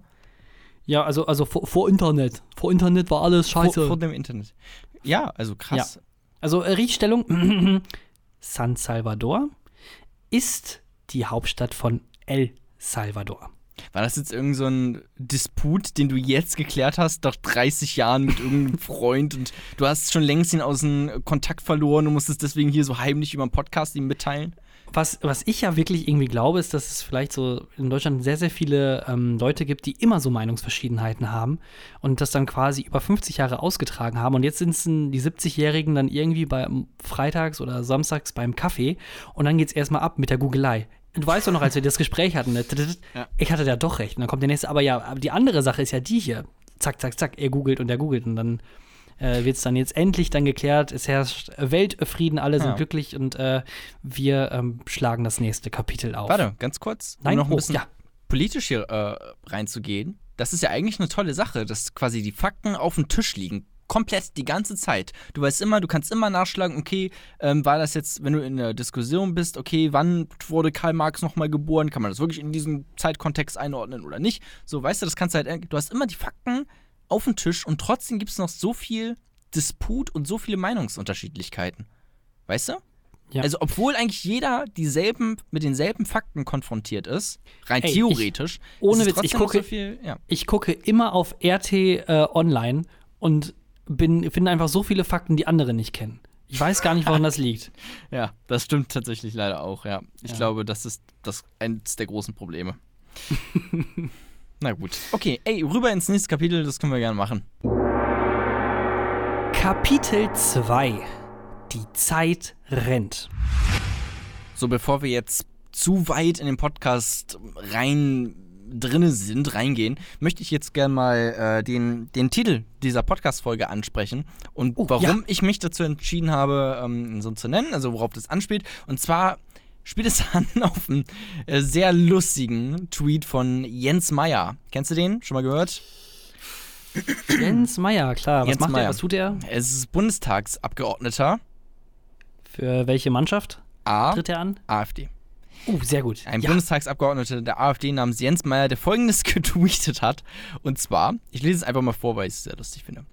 S1: Ja, also, also vor, vor, Internet. Vor Internet war alles scheiße.
S2: Vor, vor dem Internet. Ja, also krass. Ja.
S1: Also äh, Richtstellung, San Salvador ist die Hauptstadt von El Salvador.
S2: War das jetzt irgend so ein Disput, den du jetzt geklärt hast, nach 30 Jahren mit irgendeinem Freund und du hast schon längst ihn aus dem Kontakt verloren und musstest deswegen hier so heimlich über einen Podcast ihm mitteilen?
S1: Was, was ich ja wirklich irgendwie glaube, ist, dass es vielleicht so in Deutschland sehr, sehr viele ähm, Leute gibt, die immer so Meinungsverschiedenheiten haben und das dann quasi über 50 Jahre ausgetragen haben. Und jetzt sind es die 70-Jährigen dann irgendwie bei freitags oder samstags beim Kaffee und dann geht es erstmal ab mit der Googelei. Du weißt doch noch, als wir das Gespräch hatten, ne? ich hatte da doch recht. Und dann kommt der nächste, aber ja, die andere Sache ist ja die hier. Zack, zack, zack, er googelt und er googelt und dann äh, wird es dann jetzt endlich dann geklärt. Es herrscht Weltfrieden, alle sind ja. glücklich und äh, wir ähm, schlagen das nächste Kapitel auf.
S2: Warte, ganz kurz, um Nein, noch ein oh, bisschen ja. politisch hier äh, reinzugehen. Das ist ja eigentlich eine tolle Sache, dass quasi die Fakten auf dem Tisch liegen komplett die ganze Zeit. Du weißt immer, du kannst immer nachschlagen, okay, ähm, war das jetzt, wenn du in der Diskussion bist, okay, wann wurde Karl Marx nochmal geboren? Kann man das wirklich in diesem Zeitkontext einordnen oder nicht? So, weißt du, das kannst du halt, du hast immer die Fakten auf den Tisch und trotzdem gibt es noch so viel Disput und so viele Meinungsunterschiedlichkeiten. Weißt du?
S1: Ja.
S2: Also, obwohl eigentlich jeder dieselben, mit denselben Fakten konfrontiert ist, rein
S1: Ey,
S2: theoretisch,
S1: ich- ohne Witz, ich gucke-
S2: so viel, ja.
S1: Ich gucke immer auf RT äh, online und bin, finde einfach so viele Fakten, die andere nicht kennen. Ich weiß gar nicht, woran das liegt.
S2: Ja, das stimmt tatsächlich leider auch, ja. Ich
S1: Ja.
S2: glaube, das ist das eines der großen Probleme. Na gut. Okay, ey, rüber ins nächste Kapitel, das können wir gerne machen.
S1: Kapitel 2. Die Zeit rennt.
S2: So, bevor wir jetzt zu weit in den Podcast rein drinne sind, reingehen, möchte ich jetzt gerne mal äh, den, den Titel dieser Podcast-Folge ansprechen und
S1: Oh,
S2: warum
S1: ja.
S2: ich mich dazu entschieden habe, ähm, ihn so zu nennen, also worauf das anspielt. Und zwar spielt es an auf einen äh, sehr lustigen Tweet von Jens Meyer. Kennst du den? Schon mal gehört?
S1: Jens Meyer, klar. Was
S2: Jens
S1: macht
S2: Meyer.
S1: er? Was tut er?
S2: Es ist Bundestagsabgeordneter
S1: Für welche Mannschaft
S2: A,
S1: tritt er an?
S2: AfD.
S1: Uh, sehr gut.
S2: Ein
S1: ja.
S2: Bundestagsabgeordneter der AfD namens Jens Meyer, der folgendes getweetet hat. Und zwar, ich lese es einfach mal vor, weil ich es sehr lustig finde.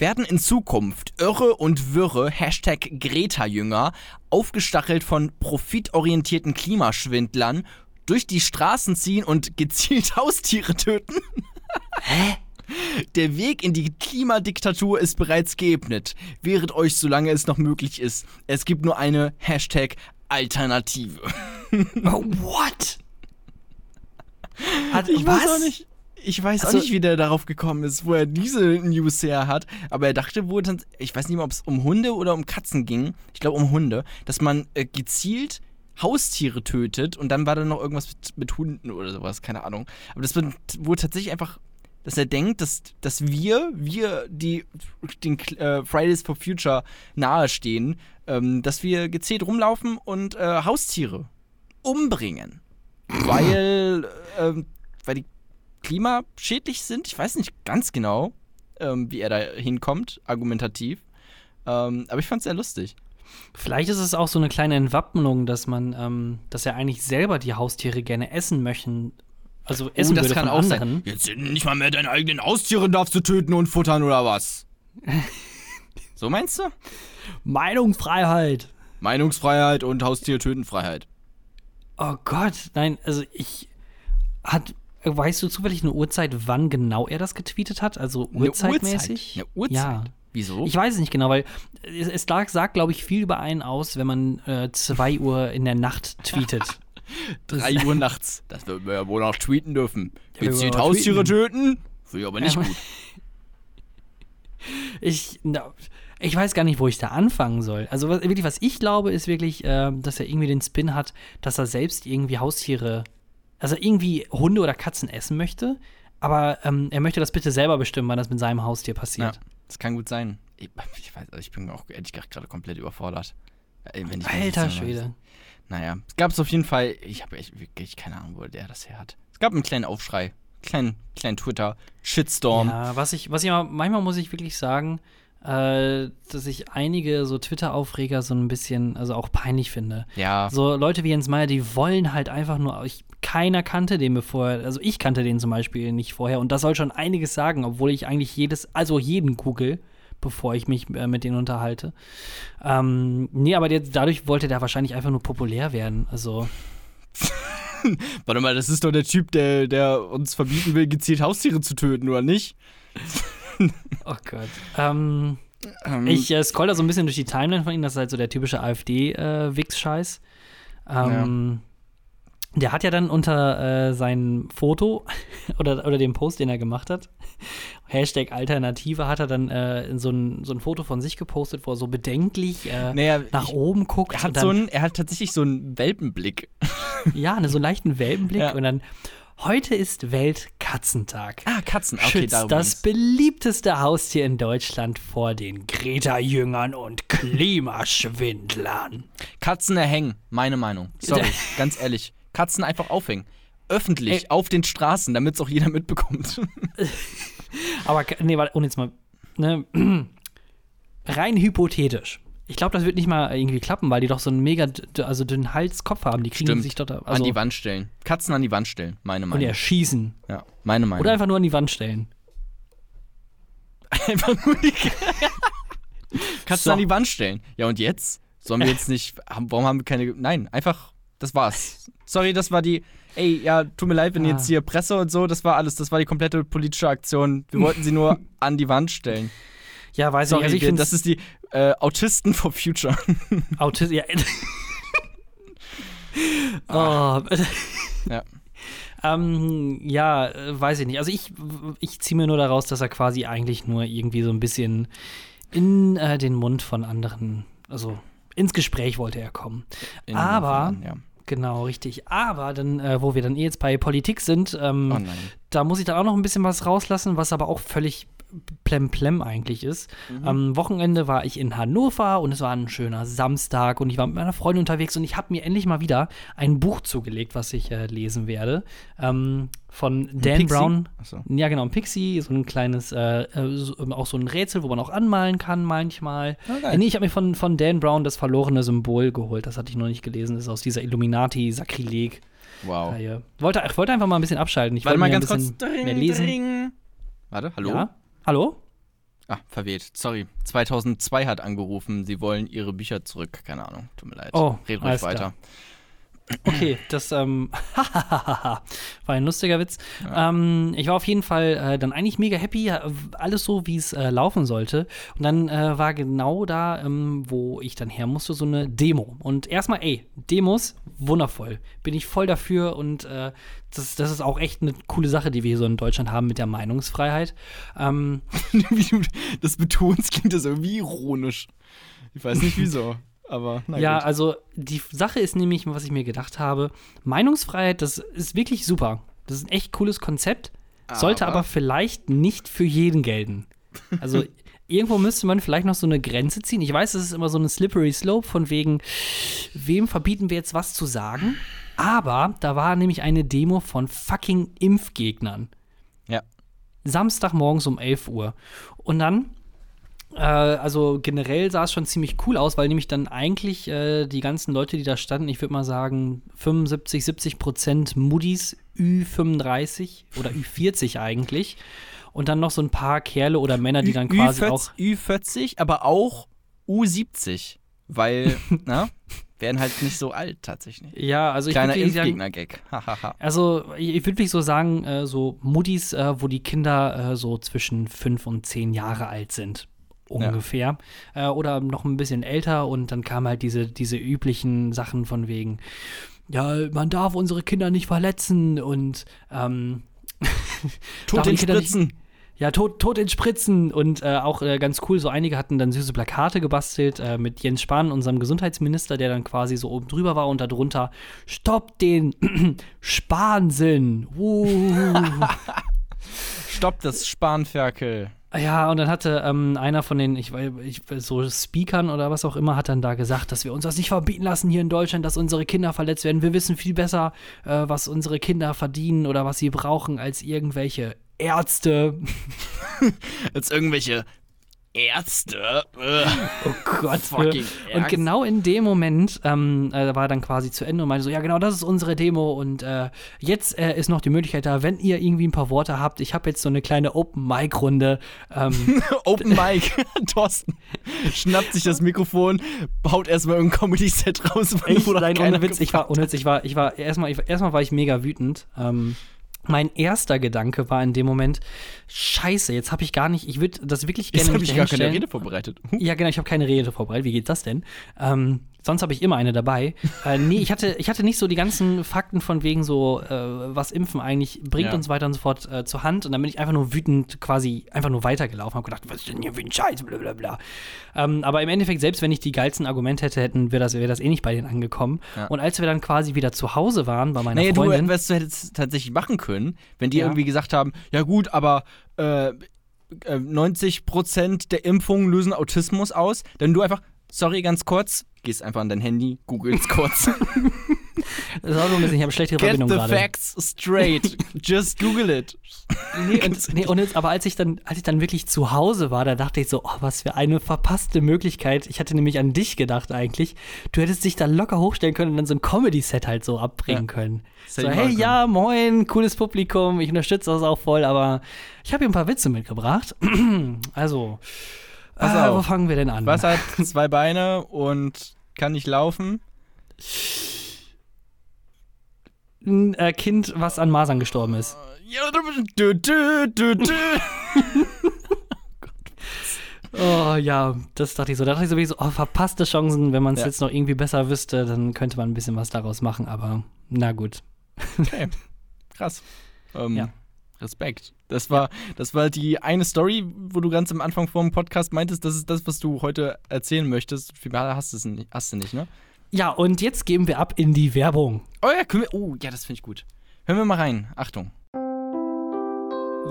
S2: Werden in Zukunft irre und wirre Hashtag Greta-Jünger, aufgestachelt von profitorientierten Klimaschwindlern, durch die Straßen ziehen und gezielt Haustiere töten? Hä? Der Weg in die Klimadiktatur ist bereits geebnet. Wehret euch, solange es noch möglich ist. Es gibt nur eine Hashtag Alternative.
S1: Oh, what? Hat,
S2: Ich
S1: was?
S2: weiß auch nicht. Ich weiß
S1: Also-
S2: auch nicht, wie der darauf gekommen ist, wo er diese News her hat. Aber er dachte wohl, ich weiß nicht mehr, ob es um Hunde oder um Katzen ging. Ich glaube um Hunde, dass man äh, gezielt Haustiere tötet und dann war da noch irgendwas mit, mit Hunden oder sowas, keine Ahnung. Aber das wird wohl tatsächlich einfach, dass er denkt, dass, dass wir, wir, die den äh, Fridays for Future nahestehen, ähm, dass wir gezielt rumlaufen und äh, Haustiere umbringen. weil, ähm, weil die klimaschädlich sind. Ich weiß nicht ganz genau, ähm, wie er da hinkommt, argumentativ. Ähm, aber ich fand es sehr lustig.
S1: Vielleicht ist es auch so eine kleine Entwappnung, dass man, ähm, dass er eigentlich selber die Haustiere gerne essen möchten. Also essen würde von anderen.
S2: Jetzt sind nicht mal mehr deine eigenen Haustiere darfst du töten und futtern oder was? so meinst du?
S1: Meinungsfreiheit.
S2: Meinungsfreiheit und Haustier-Tötenfreiheit.
S1: Oh Gott, nein, also ich hat weißt du zufällig eine Uhrzeit, wann genau er das getweetet hat? Also
S2: Eine
S1: Uhrzeitmäßig?
S2: Eine Uhrzeit?
S1: Ja.
S2: Wieso?
S1: Ich weiß es nicht genau, weil es, es sagt, glaube ich, viel über einen aus, wenn man 2 Uhr in der Nacht tweetet.
S2: 3 Uhr nachts. Das wird wir ja wohl noch tweeten dürfen. Gezielt
S1: wollen mal
S2: Haustiere töten? Finde ich aber nicht
S1: Ja,
S2: gut.
S1: Ich, na, ich weiß gar nicht, wo ich da anfangen soll. Also was, wirklich, was ich glaube, ist wirklich, äh, dass er irgendwie den Spin hat, dass er selbst irgendwie Haustiere, also irgendwie Hunde oder Katzen essen möchte, aber ähm, er möchte das bitte selber bestimmen, wann das mit seinem Haustier
S2: Ja,
S1: passiert.
S2: das kann gut sein. Ich, ich weiß, ich bin auch ehrlich gesagt gerade komplett überfordert. Äh, Wenn ich mir
S1: Alter Schwede.
S2: Naja, es gab es auf jeden Fall, ich habe echt wirklich keine Ahnung, wo der das her hat. Es gab einen kleinen Aufschrei, kleinen, kleinen Twitter-Shitstorm.
S1: Ja, was ich, was ich manchmal muss ich wirklich sagen, äh, dass ich einige so Twitter-Aufreger so ein bisschen, also auch peinlich finde.
S2: Ja,
S1: So Leute wie Jens Meyer, die wollen halt einfach nur, ich, keiner kannte den bevor, also ich kannte den zum Beispiel nicht vorher und das soll schon einiges sagen, obwohl ich eigentlich jedes, also jeden google, bevor ich mich äh, mit denen unterhalte. Ähm, nee, aber der, dadurch wollte der wahrscheinlich einfach nur populär werden, also
S2: warte mal, das ist doch der Typ, der, der uns verbieten will, gezielt Haustiere zu töten, oder nicht?
S1: oh Gott. Ähm,
S2: Ähm,
S1: Ich äh, scroll da so ein bisschen durch die Timeline von ihm, das ist halt so der typische AfD-Wix-Scheiß. ähm, Der hat ja dann unter äh, sein Foto oder, oder dem Post, den er gemacht hat, Hashtag Alternative, hat er dann äh, so, ein, so ein Foto von sich gepostet, wo er so bedenklich äh,
S2: naja,
S1: nach
S2: ich,
S1: oben guckt.
S2: er, hat
S1: dann,
S2: so einen, er hat tatsächlich so einen Welpenblick.
S1: ja, ne, so einen leichten Welpenblick
S2: Ja.
S1: und dann Heute ist Weltkatzentag.
S2: Ah, Katzen, okay,
S1: Schützt
S2: darum
S1: das beliebteste Haustier in Deutschland vor den Greta-Jüngern und Klimaschwindlern.
S2: Katzen erhängen, meine Meinung. Sorry, ganz ehrlich. Katzen einfach aufhängen. Öffentlich,
S1: Ey.
S2: auf den Straßen, damit es auch jeder mitbekommt.
S1: Aber, nee, warte, und jetzt mal, ne, rein hypothetisch. Ich glaube, das wird nicht mal irgendwie klappen, weil die doch so einen mega, also dünnen Halskopf haben. Die kriegen
S2: Stimmt.
S1: sich dort,
S2: an
S1: also,
S2: die Wand stellen. Katzen an die Wand stellen, meine
S1: und
S2: Meinung.
S1: erschießen.
S2: Ja, meine Meinung.
S1: Oder einfach nur an die Wand stellen.
S2: einfach nur die Katzen
S1: So.
S2: an die Wand stellen. Ja, und jetzt? Sollen wir jetzt nicht, warum haben wir keine, nein, einfach, das war's. Sorry, das war die, ey, ja, tut mir leid, wenn
S1: Ah.
S2: jetzt hier Presse und so, das war alles, das war die komplette politische Aktion. Wir wollten sie nur an die Wand stellen.
S1: Ja, weiß
S2: Sorry,
S1: nicht. Also ich finde
S2: das ist die äh, Autisten for Future.
S1: Autismus. Ja. oh.
S2: Ja.
S1: Ähm, ja, weiß ich nicht. Also ich, ich ziehe mir nur daraus, dass er quasi eigentlich nur irgendwie so ein bisschen in äh, den Mund von anderen, also ins Gespräch wollte er kommen.
S2: In-
S1: Aber-
S2: ja.
S1: Genau, richtig. Aber dann, äh, wo wir dann eh jetzt bei Politik sind, ähm,
S2: Oh
S1: da muss ich dann auch noch ein bisschen was rauslassen, was aber auch völlig plemplem eigentlich ist.
S2: Mhm.
S1: Am Wochenende war ich in Hannover und es war ein schöner Samstag und ich war mit meiner Freundin unterwegs und ich habe mir endlich mal wieder ein Buch zugelegt, was ich äh, lesen werde. Ähm, von Dan
S2: Pixie?
S1: Brown.
S2: Achso.
S1: Ja, genau, ein Pixie, so ein kleines, äh, äh, so, ähm, auch so ein Rätsel, wo man auch anmalen kann manchmal.
S2: Geil.
S1: Äh, nee, ich habe mir von, von Dan Brown das verlorene Symbol geholt. Das hatte ich noch nicht gelesen. Das ist aus dieser Illuminati-Sakrileg.
S2: Wow.
S1: Reihe. Wollte, ich wollte einfach mal ein bisschen abschalten. Ich
S2: Warte
S1: wollte
S2: mal ganz
S1: ein
S2: kurz.
S1: bisschen mehr lesen.
S2: dring. Warte, hallo?
S1: Ja? Hallo?
S2: Ah, verwählt. Sorry. 2002 hat angerufen, sie wollen ihre Bücher zurück. Keine Ahnung. Tut mir leid.
S1: Oh,
S2: Red ruhig weiter.
S1: klar. Okay, das ähm, war ein lustiger Witz. Ähm, ich war auf jeden Fall äh, dann eigentlich mega happy, alles so, wie es äh, laufen sollte. Und dann äh, war genau da, ähm, wo ich dann her musste, so eine Demo. Und erstmal, ey, Demos, wundervoll. Bin ich voll dafür und äh, das, das ist auch echt eine coole Sache, die wir hier so in Deutschland haben mit der Meinungsfreiheit. Ähm,
S2: Wie du das betonst, klingt das irgendwie ironisch. Ich weiß nicht wieso, aber na
S1: ja,
S2: gut.
S1: also die Sache ist nämlich, was ich mir gedacht habe, Meinungsfreiheit, das ist wirklich super. Das ist ein echt cooles Konzept, sollte
S2: Aber?
S1: aber vielleicht nicht für jeden gelten. Also irgendwo müsste man vielleicht noch so eine Grenze ziehen. Ich weiß, es ist immer so eine slippery slope von wegen, wem verbieten wir jetzt was zu sagen? Aber da war nämlich eine Demo von fucking Impfgegnern.
S2: Ja.
S1: Samstagmorgens um 11 Uhr. Und dann, äh, also generell sah es schon ziemlich cool aus, weil nämlich dann eigentlich äh, die ganzen Leute, die da standen, ich würde mal sagen 75, 70 Prozent Moody's Ü35 oder Ü40 eigentlich. Und dann noch so ein paar Kerle oder Männer, die dann quasi
S2: Ü40,
S1: auch.
S2: Ü40, aber auch U70. Weil, na, werden halt nicht so alt tatsächlich.
S1: Ja, also ich
S2: Kleiner
S1: würde wirklich sagen,
S2: Impfgegner-Gag.
S1: Also, ich würde wirklich so sagen, äh, so Muddis, äh, wo die Kinder äh, so zwischen fünf und zehn Jahre alt sind. Ungefähr. Äh, oder noch ein bisschen älter und dann kamen halt diese, diese üblichen Sachen von wegen, ja, man darf unsere Kinder nicht verletzen und ähm,
S2: Tod
S1: nicht-
S2: Spritzen.
S1: ja, tot, tot in Spritzen und äh, auch äh, ganz cool, so einige hatten dann süße Plakate gebastelt äh, mit Jens Spahn, unserem Gesundheitsminister, der dann quasi so oben drüber war und darunter Stopp den Spahnsinn. Uh.
S2: Stopp das Spanferkel.
S1: Ja, und dann hatte ähm, einer von den, ich weiß, ich, so Speakern oder was auch immer, hat dann da gesagt, dass wir uns das nicht verbieten lassen hier in Deutschland, dass unsere Kinder verletzt werden. Wir wissen viel besser, äh, was unsere Kinder verdienen oder was sie brauchen, als irgendwelche Ärzte.
S2: Als irgendwelche Ärzte.
S1: Oh Gott,
S2: Fucking
S1: Und
S2: Ernst?
S1: genau in dem Moment ähm, äh, war er dann quasi zu Ende und meinte so, ja genau, das ist unsere Demo und äh, jetzt äh, ist noch die Möglichkeit da, wenn ihr irgendwie ein paar Worte habt, ich habe jetzt so eine kleine Open-Mic-Runde. Ähm,
S2: Open Mic. Thorsten schnappt sich das Mikrofon, baut erstmal irgendein Comedy-Set raus. weil
S1: ich, nein, ohne Witz, ich war, ohne Witz, ich war, ich war, erstmal, ich, erstmal war ich mega wütend. Ähm, mein erster Gedanke war in dem Moment, scheiße, jetzt habe ich gar nicht, ich würde das wirklich gerne
S2: Jetzt habe ich gar keine. Rede vorbereitet.
S1: Ja, genau, ich habe keine Rede vorbereitet. Wie geht das denn? Ähm, sonst habe ich immer eine dabei. äh, nee, ich hatte, ich hatte nicht so die ganzen Fakten von wegen so, äh, was Impfen eigentlich bringt
S2: Ja.
S1: und so weiter und so fort äh, zur Hand. Und dann bin ich einfach nur wütend quasi einfach nur weitergelaufen. Habe gedacht, was ist denn hier für ein Scheiß, blablabla. Ähm, aber im Endeffekt, selbst wenn ich die geilsten Argumente hätte, hätten wäre das, wär das eh nicht bei denen angekommen.
S2: Ja.
S1: Und als wir dann quasi wieder zu Hause waren bei meiner
S2: du,
S1: Freundin.
S2: was du hättest tatsächlich machen können, wenn die
S1: Ja.
S2: irgendwie gesagt haben, ja gut, aber äh, äh, 90% der Impfungen lösen Autismus aus, dann du einfach, sorry, ganz kurz, gehst einfach an dein Handy, googelst kurz.
S1: das war so ein bisschen, ich habe schlechtere
S2: Get
S1: Verbindung
S2: the
S1: gerade.
S2: facts straight. Just Google it.
S1: Nee, und, nee, und jetzt, aber als ich dann, als ich dann wirklich zu Hause war, da dachte ich so, oh, was für eine verpasste Möglichkeit. Ich hatte nämlich an dich gedacht eigentlich. Du hättest dich da locker hochstellen können und dann so ein Comedy-Set halt so abbringen
S2: Ja.
S1: können. So, hey, ja, moin, cooles Publikum, ich unterstütze das auch voll, aber ich habe hier ein paar Witze mitgebracht. also, Äh,
S2: auf.
S1: wo fangen wir denn an?
S2: Was hat zwei Beine und kann nicht laufen.
S1: Ein äh, Kind, was an Masern gestorben ist. Oh ja, das dachte ich so. Da dachte ich sowieso, oh, verpasste Chancen. Wenn man es
S2: Ja.
S1: jetzt noch irgendwie besser wüsste, dann könnte man ein bisschen was daraus machen. Aber na gut.
S2: Okay, krass. Ähm,
S1: Ja.
S2: Respekt. Das war, das war die eine Story, wo du ganz am Anfang vor dem Podcast meintest, das ist das, was du heute erzählen möchtest. Mehr hast, du es nicht, hast du nicht, ne?
S1: Ja, und jetzt geben wir ab in die Werbung.
S2: Oh ja, können wir. Oh, ja, das finde ich gut. Hören wir mal rein. Achtung.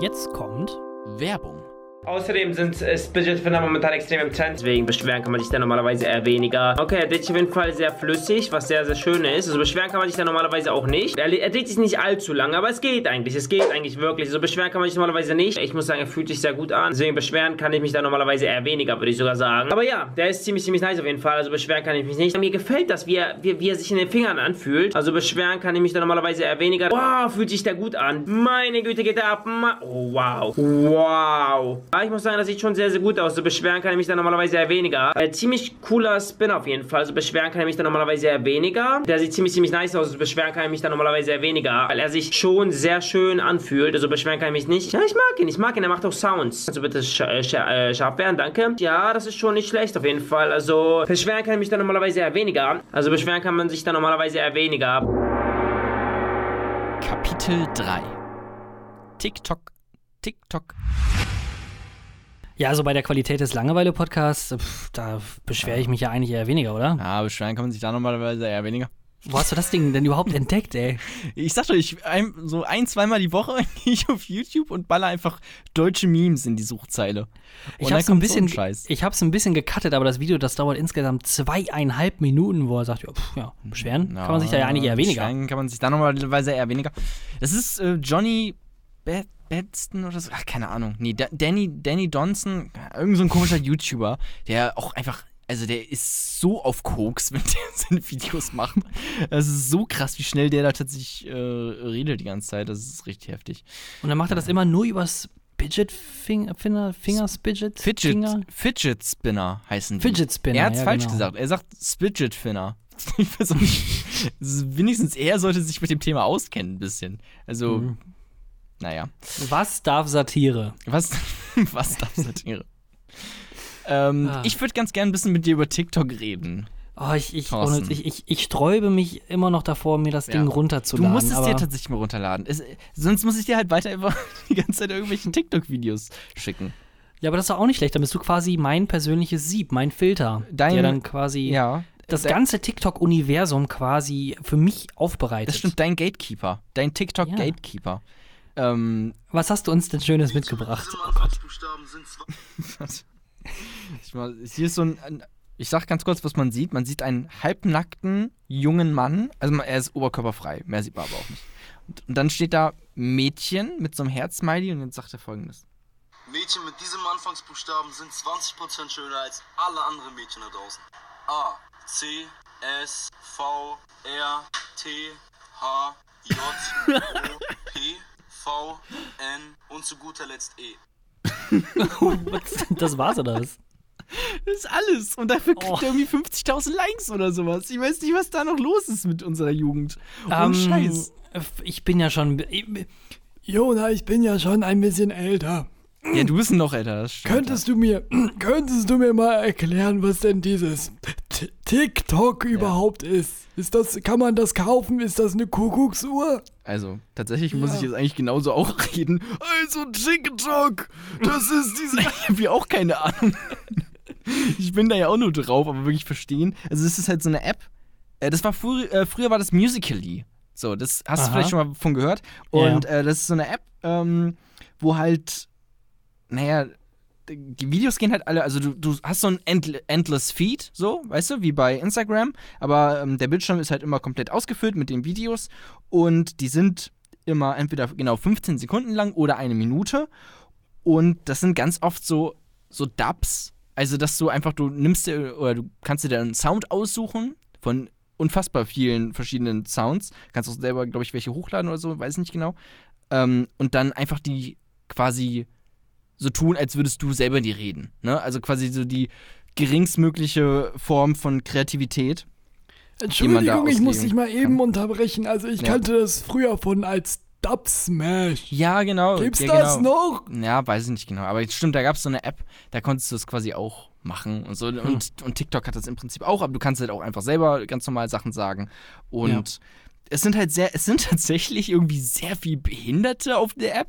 S1: Jetzt kommt.
S2: Werbung.
S3: Außerdem sind Spidget-Finder momentan extrem im Trend, deswegen beschweren kann man sich da normalerweise eher weniger. Okay, er dreht sich auf jeden Fall sehr flüssig, was sehr, sehr schön ist. Also beschweren kann man sich da normalerweise auch nicht. Er, er dreht sich nicht allzu lange, aber es geht eigentlich. Es geht eigentlich wirklich. Also beschweren kann man sich normalerweise nicht. Ich muss sagen, er fühlt sich sehr gut an. Deswegen beschweren kann ich mich da normalerweise eher weniger, würde ich sogar sagen. Aber ja, der ist ziemlich, ziemlich nice auf jeden Fall. Also beschweren kann ich mich nicht. Mir gefällt das, wie er, wie, wie er sich in den Fingern anfühlt. Also beschweren kann ich mich da normalerweise eher weniger. Wow, fühlt sich der gut an. Meine Güte, geht er ab. Oh, wow. Wow. Ja, ich muss sagen, das sieht schon sehr, sehr gut aus. So beschweren kann ich mich da normalerweise eher weniger. Äh, ziemlich cooler Spin auf jeden Fall. So beschweren kann ich mich da normalerweise eher weniger. Der sieht ziemlich, ziemlich nice aus. So beschweren kann ich mich da normalerweise eher weniger. Weil er sich schon sehr schön anfühlt. Also beschweren kann ich mich nicht. Ja, ich mag ihn. Ich mag ihn. Er macht auch Sounds. Also bitte sch äh, sch äh, scharf werden, danke. Ja, das ist schon nicht schlecht auf jeden Fall. Also beschweren kann ich mich da normalerweise eher weniger. Also beschweren kann man sich da normalerweise eher weniger.
S2: Kapitel 3. TikTok. TikTok.
S1: Ja, also bei der Qualität des Langeweile-Podcasts, da beschwere ich mich ja eigentlich eher weniger, oder?
S2: Ja, beschweren kann man sich da normalerweise eher weniger.
S1: Wo hast du das Ding denn überhaupt entdeckt, ey?
S2: Ich sag doch, ich ein, so ein, zweimal die Woche gehe ich auf YouTube und baller einfach deutsche Memes in die Suchzeile.
S1: Ich
S2: Und
S1: hab's
S2: dann
S1: ein
S2: so
S1: bisschen,
S2: Scheiß.
S1: ich hab's ein bisschen gecuttet, aber das Video, das dauert insgesamt zweieinhalb Minuten, wo er sagt, ja, pf, ja beschweren kann man sich da ja eigentlich eher weniger.
S2: Beschweren kann man sich da normalerweise eher weniger. Das ist äh, Johnny Be Bedston oder so. Ach, keine Ahnung. Nee, da, Danny, Danny Donson, irgend so ein komischer YouTuber, der auch einfach. Also der ist so auf Koks, wenn der seine Videos macht. Es ist so krass, wie schnell der da tatsächlich äh, redet die ganze Zeit. Das ist richtig heftig.
S1: Und dann macht er das immer nur übers Fidget Finger, Finger, Finger Spidget?
S2: Fidget,
S1: Finger?
S2: Fidget Spinner heißen die.
S1: Fidget Spinner,
S2: Er hat's
S1: ja,
S2: falsch
S1: genau.
S2: gesagt. Er sagt Spidget Finner. Ich weiß auch nicht. Es Wenigstens er sollte sich mit dem Thema auskennen, ein bisschen. Also,
S1: Mhm.
S2: Naja.
S1: Was darf Satire?
S2: Was, was darf Satire? ähm,
S1: Ah.
S2: Ich würde ganz gern ein bisschen mit dir über TikTok reden.
S1: Oh, ich, ich, ich, ich, ich sträube mich immer noch davor, mir das
S2: Ja.
S1: Ding
S2: Du
S1: runterzuladen.
S2: musst es dir tatsächlich mal runterladen. Es, sonst muss ich dir halt weiter immer die ganze Zeit irgendwelche TikTok-Videos schicken.
S1: Ja, aber das ist auch nicht schlecht. Dann bist du quasi mein persönliches Sieb, mein Filter,
S2: Dein-
S1: der dann quasi
S2: Ja.
S1: das
S2: Da-
S1: ganze TikTok-Universum quasi für mich aufbereitet.
S2: Das stimmt, dein Gatekeeper. Dein
S1: Ja.
S2: Ähm,
S1: Was hast du uns denn Schönes mitgebracht? Oh Gott.
S4: Anfangsbuchstaben sind zwei.
S2: Ich mal, hier ist so ein, ein. Ich sag ganz kurz, was man sieht. Man sieht einen halbnackten jungen Mann. Also er ist oberkörperfrei. Mehr sieht man aber auch nicht. Und, und dann steht da Mädchen mit so einem Herzsmiley und jetzt sagt er folgendes.
S4: Mädchen mit diesem Anfangsbuchstaben sind 20% schöner als alle anderen Mädchen da draußen. A, C, S, V, R, T, H, J, O, V, N und zu guter Letzt E.
S1: Was? Das war's oder was?
S2: Das ist alles. Und dafür kriegt
S1: Oh.
S2: er irgendwie 50.000 Likes oder sowas. Ich weiß nicht, was da noch los ist mit unserer Jugend. Und
S1: Ähm,
S2: Scheiß.
S1: Ich bin ja schon. Jona, ich bin ja schon ein bisschen älter.
S2: Ja, du bist noch. Das stimmt.
S5: Könntest du mir, könntest du mir mal erklären, was denn dieses TikTok überhaupt ist? Ist das, kann man das kaufen? Ist das eine Kuckucksuhr?
S2: Also, tatsächlich muss
S5: Ja.
S2: ich jetzt eigentlich genauso auch reden. Also, TikTok, das ist diese. ich habe ja auch keine Ahnung. ich bin da ja auch nur drauf, aber wirklich verstehen. Also, es ist halt so eine App. Äh, Das war frü äh, früher war das Musically. So, das hast
S1: Aha.
S2: du vielleicht schon mal von gehört.
S1: Ja.
S2: Und äh, das ist so eine App, ähm, wo halt, naja, die Videos gehen halt alle, also du, du hast so ein End Endless Feed, so, weißt du, wie bei Instagram, aber ähm, der Bildschirm ist halt immer komplett ausgefüllt mit den Videos und die sind immer entweder genau 15 Sekunden lang oder eine Minute und das sind ganz oft so, so Dubs, also dass du einfach, du nimmst dir, oder du kannst dir da einen Sound aussuchen von unfassbar vielen verschiedenen Sounds, kannst auch selber, glaube ich, welche hochladen oder so, weiß nicht genau, ähm, und dann einfach die quasi so tun, als würdest du selber die reden. Ne? Also quasi so die, geringstmögliche Form von Kreativität.
S5: Entschuldigung, ich muss dich mal eben
S2: kann.
S5: unterbrechen. Also ich
S2: Ja.
S5: kannte das früher von als Dub Smash.
S2: Ja, genau.
S5: Gibt's
S2: ja,
S5: das
S2: genau.
S5: noch?
S2: Ja, weiß ich nicht genau. Aber stimmt, da gab es so eine App, da konntest du es quasi auch machen und so.
S1: Hm.
S2: Und, und TikTok hat das im Prinzip auch, aber du kannst halt auch einfach selber ganz normal Sachen sagen. Und es sind halt sehr, es sind tatsächlich irgendwie sehr viel Behinderte auf der App,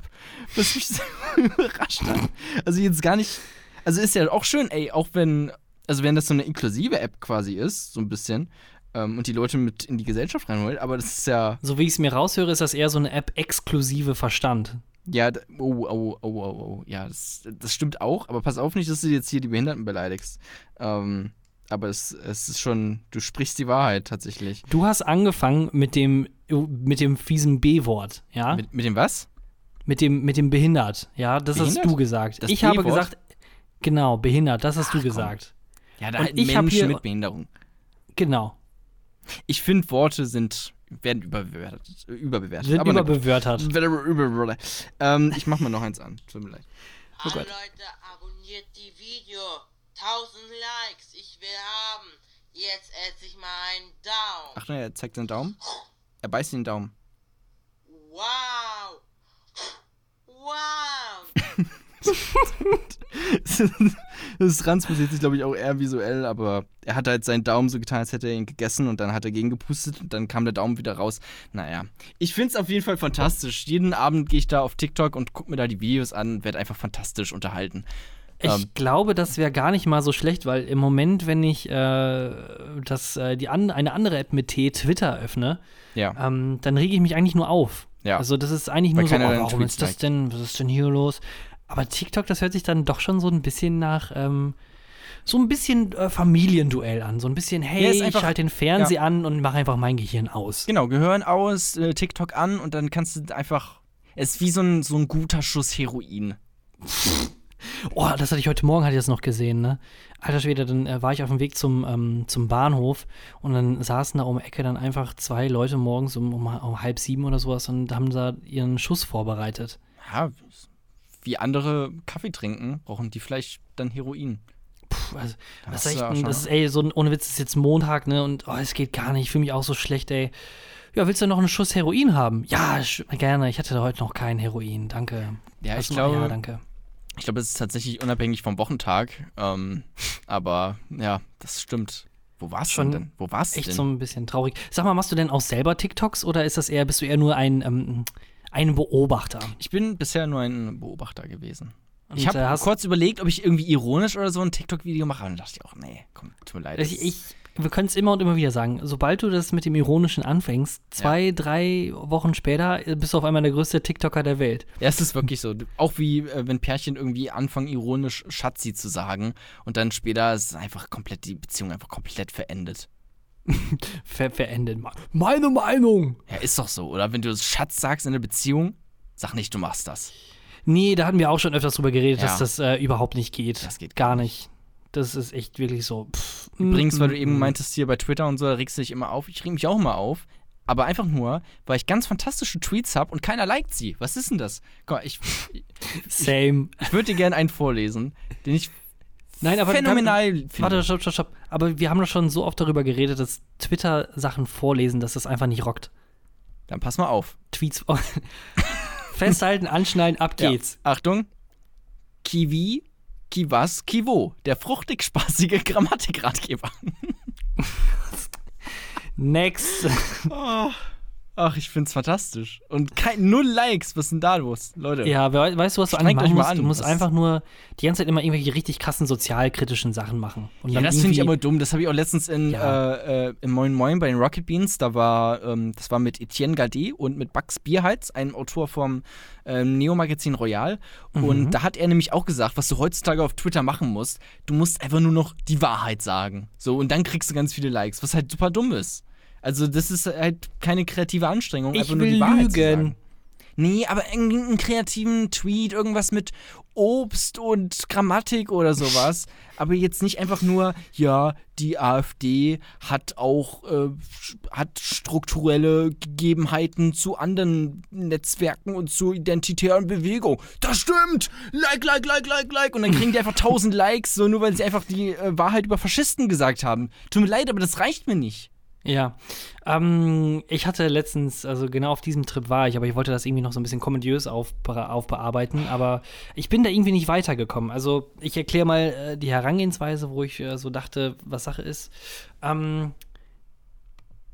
S2: was mich sehr überrascht hat. Also jetzt gar nicht, also ist ja auch schön, ey, auch wenn, also wenn das so eine inklusive App quasi ist, so ein bisschen, ähm, und die Leute mit in die Gesellschaft reinholt, aber das ist ja,
S1: So wie ich es mir raushöre, ist das eher so eine App exklusive Verstand.
S2: Ja, oh, oh, oh, oh, oh. Ja, das, das stimmt auch, aber pass auf nicht, dass du jetzt hier die Behinderten beleidigst. Ähm, aber es, es ist schon, du sprichst die Wahrheit tatsächlich.
S1: Du hast angefangen mit dem, mit dem fiesen B-Wort, ja? Mit,
S2: Mit, mit dem was?
S1: dem, mit dem behindert, ja? Das
S2: Behindert?
S1: hast du gesagt.
S2: Das
S1: ich habe gesagt, genau, behindert, das hast
S2: Ach,
S1: du
S2: komm.
S1: gesagt.
S2: Ja, da halt Menschen
S1: hier-
S2: mit Behinderung.
S1: Genau.
S2: Ich finde, Worte sind, werden überbewertet. überbewertet.
S1: Sind
S2: aber ne-
S1: überbewörtert.
S2: Über- über- ähm, ich mach mal noch eins an. Tut mir leid.
S1: Oh Gott.
S6: Leute, abonniert die Video. 1000 Likes, ich will haben. Jetzt esse ich mal einen Daumen.
S2: Achtung, er zeigt seinen Daumen. Er beißt den Daumen.
S6: Wow. Wow.
S2: das transportiert sich, glaube ich, auch eher visuell, aber er hat halt seinen Daumen so getan, als hätte er ihn gegessen und dann hat er gegengepustet und dann kam der Daumen wieder raus. Naja, ich finde es auf jeden Fall fantastisch. Jeden Abend gehe ich da auf TikTok und gucke mir da die Videos an, werde einfach fantastisch unterhalten.
S1: Ich
S2: Ähm.
S1: glaube, das wäre gar nicht mal so schlecht, weil im Moment, wenn ich äh, das, äh, die an, eine andere App mit T, Twitter, öffne,
S2: Ja.
S1: ähm, dann rege ich mich eigentlich nur auf.
S2: Ja.
S1: Also das ist eigentlich
S2: Weil
S1: nur so, oh, warum ist das denn, was ist denn hier los? Aber TikTok, das hört sich dann doch schon so ein bisschen nach, ähm, so ein bisschen äh, Familienduell an. So ein bisschen, hey,
S2: Ja, ist
S1: ich
S2: einfach-
S1: schalte den Fernseher an und mache einfach mein Gehirn aus.
S2: Genau, Gehören aus, äh, TikTok an und dann kannst du einfach. Es ist wie so ein, so ein guter Schuss Heroin.
S1: Oh, das hatte ich heute Morgen, hatte ich das noch gesehen, ne? Alter Schwede, dann äh, war ich auf dem Weg zum, ähm, zum Bahnhof und dann saßen da um die Ecke dann einfach zwei Leute morgens um, um, um halb sieben oder sowas und haben da ihren Schuss vorbereitet.
S2: Ja, wie andere Kaffee trinken, brauchen die vielleicht dann Heroin.
S1: Puh, also,
S2: Da
S1: das
S2: hast
S1: ist echt, das ist, ey, so ein, ohne Witz, es ist jetzt Montag, ne? Und oh, es geht gar nicht, ich fühle mich auch so schlecht, ey. Ja, willst du noch einen Schuss Heroin haben? Ja, gerne. Ich hatte heute noch kein Heroin. Danke.
S2: Ja, ich
S1: noch?
S2: glaube,
S1: Ja, danke.
S2: Ich glaube, es ist tatsächlich unabhängig vom Wochentag. Ähm, aber ja, das stimmt. Wo warst du
S1: Schon
S2: denn? Wo warst du
S1: Echt
S2: denn?
S1: so ein bisschen traurig. Sag mal, machst du denn auch selber TikToks oder ist das eher, bist du eher nur ein, ähm, ein Beobachter?
S2: ich bin bisher nur ein Beobachter gewesen. ich
S1: Und,
S2: habe
S1: äh,
S2: kurz überlegt, ob ich irgendwie ironisch oder so ein TikTok-Video mache. Und dann dachte ich auch, nee, komm, tut mir leid.
S1: Ich, ich, wir können es immer und immer wieder sagen. Sobald du das mit dem Ironischen anfängst, zwei, drei Wochen später bist du auf einmal der größte TikToker der Welt.
S2: Ja, es ist wirklich so. Auch wie äh, wenn Pärchen irgendwie anfangen, ironisch Schatzi zu sagen und dann später ist einfach komplett die Beziehung einfach komplett verendet.
S1: Ver verendet.
S5: Meine Meinung.
S2: Ja, ist doch so, oder? Wenn du Schatz sagst in der Beziehung, sag nicht, du machst das.
S1: Nee, da hatten wir auch schon öfters drüber geredet,
S2: Ja.
S1: dass das äh, überhaupt nicht geht.
S2: Das geht
S1: gar nicht. Das ist echt wirklich so. Pff,
S2: Übrigens, weil du eben
S1: mm.
S2: meintest hier bei Twitter und so, da regst du dich immer auf. Ich reg mich auch immer auf. Aber einfach nur, weil ich ganz fantastische Tweets habe und keiner liked sie. Was ist denn das? Guck mal, ich,
S1: Same.
S2: ich würde dir gerne einen vorlesen, den ich
S1: Nein, aber
S2: phänomenal finde.
S1: warte, stopp, stopp, stopp. Aber wir haben doch schon so oft darüber geredet, dass Twitter-Sachen vorlesen, dass das einfach nicht rockt.
S2: Dann pass mal auf.
S1: Tweets. Festhalten, anschneiden, ab
S2: Ja.
S1: geht's.
S2: Achtung. Kiwi, Kiwas, Kivo. Der fruchtig-spaßige Grammatikratgeber.
S1: Next.
S2: Ach, ich find's fantastisch. Und kein, null Likes. Was denn da los? Leute.
S1: Ja, we weißt du, was du eigentlich machen musst?
S2: an.
S1: Du musst einfach nur die ganze Zeit immer irgendwelche richtig krassen sozialkritischen Sachen machen. Und
S2: Ja, das finde ich aber dumm. Das habe ich auch letztens in,
S1: Ja.
S2: äh, äh, in Moin Moin bei den Rocket Beans. Da war, ähm, das war mit Etienne Gade und mit Bugs Bierheiz, einem Autor vom ähm, Neo-Magazin Royal.
S1: Mhm.
S2: Und da hat er nämlich auch gesagt, was du heutzutage auf Twitter machen musst. Du musst einfach nur noch die Wahrheit sagen. So, und dann kriegst du ganz viele Likes, was halt super dumm ist. Also, das ist halt keine kreative Anstrengung,
S1: Ich
S2: einfach nur die Wahrheit zu
S1: lügen.
S2: sagen. Nee, aber irgendeinen kreativen Tweet, irgendwas mit Obst und Grammatik oder sowas. aber jetzt nicht einfach nur, ja, die AfD hat auch äh, hat strukturelle Gegebenheiten zu anderen Netzwerken und zu identitären Bewegungen. Das stimmt! Like, like, like, like, like. Und dann kriegen die einfach tausend Likes, so nur weil sie einfach die äh, Wahrheit über Faschisten gesagt haben. Tut mir leid, aber das reicht mir nicht.
S1: Ja, ähm, ich hatte letztens, also genau auf diesem Trip war ich, aber ich wollte das irgendwie noch so ein bisschen komödiös aufbe aufbearbeiten, aber ich bin da irgendwie nicht weitergekommen. Also ich erkläre mal äh, die Herangehensweise, wo ich äh, so dachte, was Sache ist. Ähm,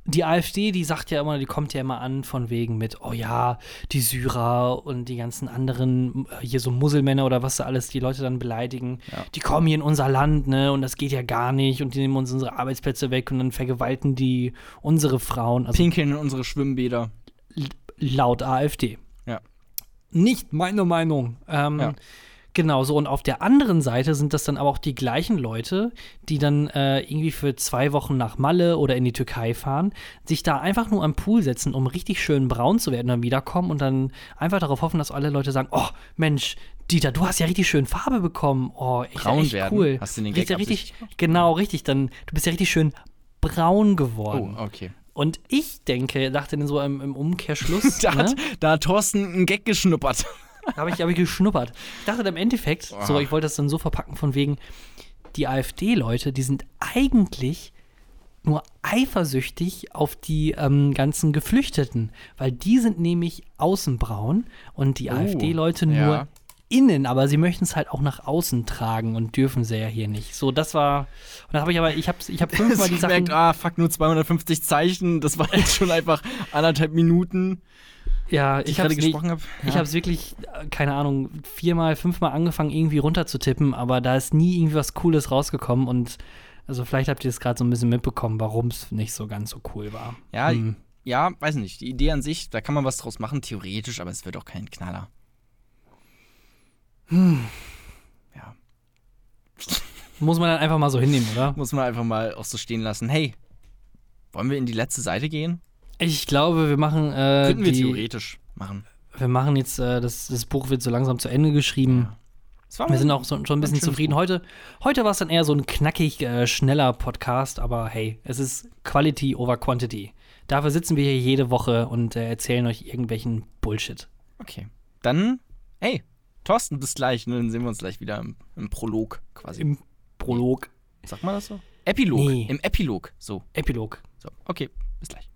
S1: die AfD, die sagt ja immer, die kommt ja immer an von wegen mit, oh ja, die Syrer und die ganzen anderen, äh, hier so Muselmänner oder was da alles die Leute dann beleidigen,
S2: Ja.
S1: die kommen hier in unser Land, ne, und das geht ja gar nicht und die nehmen uns unsere Arbeitsplätze weg und dann vergewalten die unsere Frauen, also
S2: Pinkeln in unsere Schwimmbäder.
S1: laut AfD.
S2: Ja.
S1: Nicht meine Meinung. Ähm,
S2: Ja.
S1: Genau, so und auf der anderen Seite sind das dann aber auch die gleichen Leute, die dann äh, irgendwie für zwei Wochen nach Malle oder in die Türkei fahren, sich da einfach nur am Pool setzen, um richtig schön braun zu werden, dann wiederkommen und dann einfach darauf hoffen, dass alle Leute sagen, oh Mensch, Dieter, du hast ja richtig schön Farbe bekommen. Oh, echt,
S2: Braun
S1: echt
S2: werden?
S1: cool.
S2: Hast du den Gag
S1: richtig, genau, richtig. Dann, du bist ja richtig schön braun geworden.
S2: Oh, okay.
S1: Und ich denke, dachte dann so im, im Umkehrschluss,
S2: Da
S1: ne?
S2: hat, da hat Thorsten einen Gag geschnuppert.
S1: Da habe ich, hab ich geschnuppert. Ich dachte im Endeffekt, so,
S2: Ah.
S1: ich wollte das dann so verpacken, von wegen, die AfD-Leute, die sind eigentlich nur eifersüchtig auf die ähm, ganzen Geflüchteten, weil die sind nämlich außenbraun und die AfD-Leute nur
S2: Oh, ja.
S1: innen, aber sie möchten es halt auch nach außen tragen und dürfen sie ja hier nicht. So, das war, und dann habe ich aber, ich habe ich hab fünfmal die
S2: Ich
S1: Sachen,
S2: merkt, ah, fuck, nur 250 Zeichen. Das war jetzt schon einfach anderthalb Minuten,
S1: ja,
S2: ich gerade
S1: habe
S2: gesprochen habe.
S1: Ich habe es wirklich, äh, keine Ahnung, viermal, fünfmal angefangen, irgendwie runterzutippen, aber da ist nie irgendwie was Cooles rausgekommen und also vielleicht habt ihr es gerade so ein bisschen mitbekommen, warum es nicht so ganz so cool war.
S2: Ja,
S1: Hm.
S2: ja, weiß nicht. Die Idee an sich, da kann man was draus machen, theoretisch, aber es wird auch kein Knaller. Ja,
S1: Muss man dann einfach mal so hinnehmen, oder?
S2: muss man einfach mal auch so stehen lassen. Hey, wollen wir in die letzte Seite gehen?
S1: Ich glaube, wir machen, äh,
S2: Könnten wir
S1: die,
S2: theoretisch machen.
S1: wir machen jetzt, äh, das, das Buch wird so langsam zu Ende geschrieben.
S2: War
S1: Wir sind auch so, schon ein bisschen zufrieden.
S2: Buch.
S1: Heute, heute war es dann eher so ein knackig, äh, schneller Podcast, aber hey, es ist Quality over Quantity. Dafür sitzen wir hier jede Woche und äh, erzählen euch irgendwelchen Bullshit.
S2: Okay. Dann, hey, Thorsten, bis gleich. Ne? Dann sehen wir uns gleich wieder im, im Prolog quasi.
S1: Im Prolog.
S2: Sagt man das so? Epilog.
S1: Nee.
S2: Im Epilog. So.
S1: Epilog.
S2: So. Okay, bis gleich.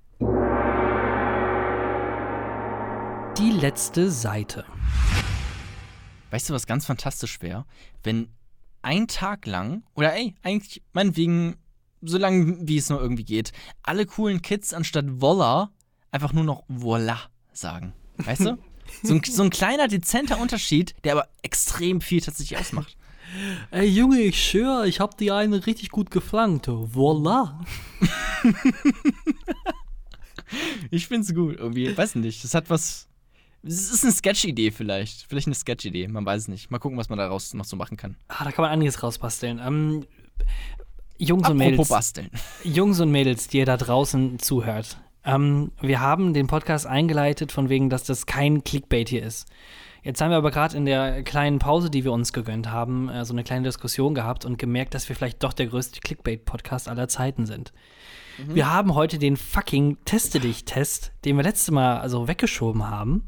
S1: Die letzte Seite.
S2: Weißt du, was ganz fantastisch wäre? Wenn ein Tag lang, oder ey, eigentlich meinetwegen, so lange wie es nur irgendwie geht, alle coolen Kids anstatt Voila einfach nur noch Voila sagen. Weißt du? So ein, so ein kleiner, dezenter Unterschied, der aber extrem viel tatsächlich ausmacht.
S1: Ey Junge, ich schwöre, ich hab die eine richtig gut geflankt. Voila.
S2: Ich find's gut, irgendwie. Weiß nicht. Das hat was. Es ist eine Sketch-Idee vielleicht. Vielleicht eine Sketch-Idee, man weiß es nicht. Mal gucken, was man daraus noch so machen kann.
S1: Ah, da kann man einiges rausbasteln. Ähm, Jungs und
S2: Apropos
S1: Mädels.
S2: basteln.
S1: Jungs und Mädels, die ihr da draußen zuhört. Ähm, wir haben den Podcast eingeleitet von wegen, dass das kein Clickbait hier ist. Jetzt haben wir aber gerade in der kleinen Pause, die wir uns gegönnt haben, äh, so eine kleine Diskussion gehabt und gemerkt, dass wir vielleicht doch der größte Clickbait-Podcast aller Zeiten sind.
S2: Mhm.
S1: Wir haben heute den fucking Teste dich-Test, den wir letztes Mal also weggeschoben haben,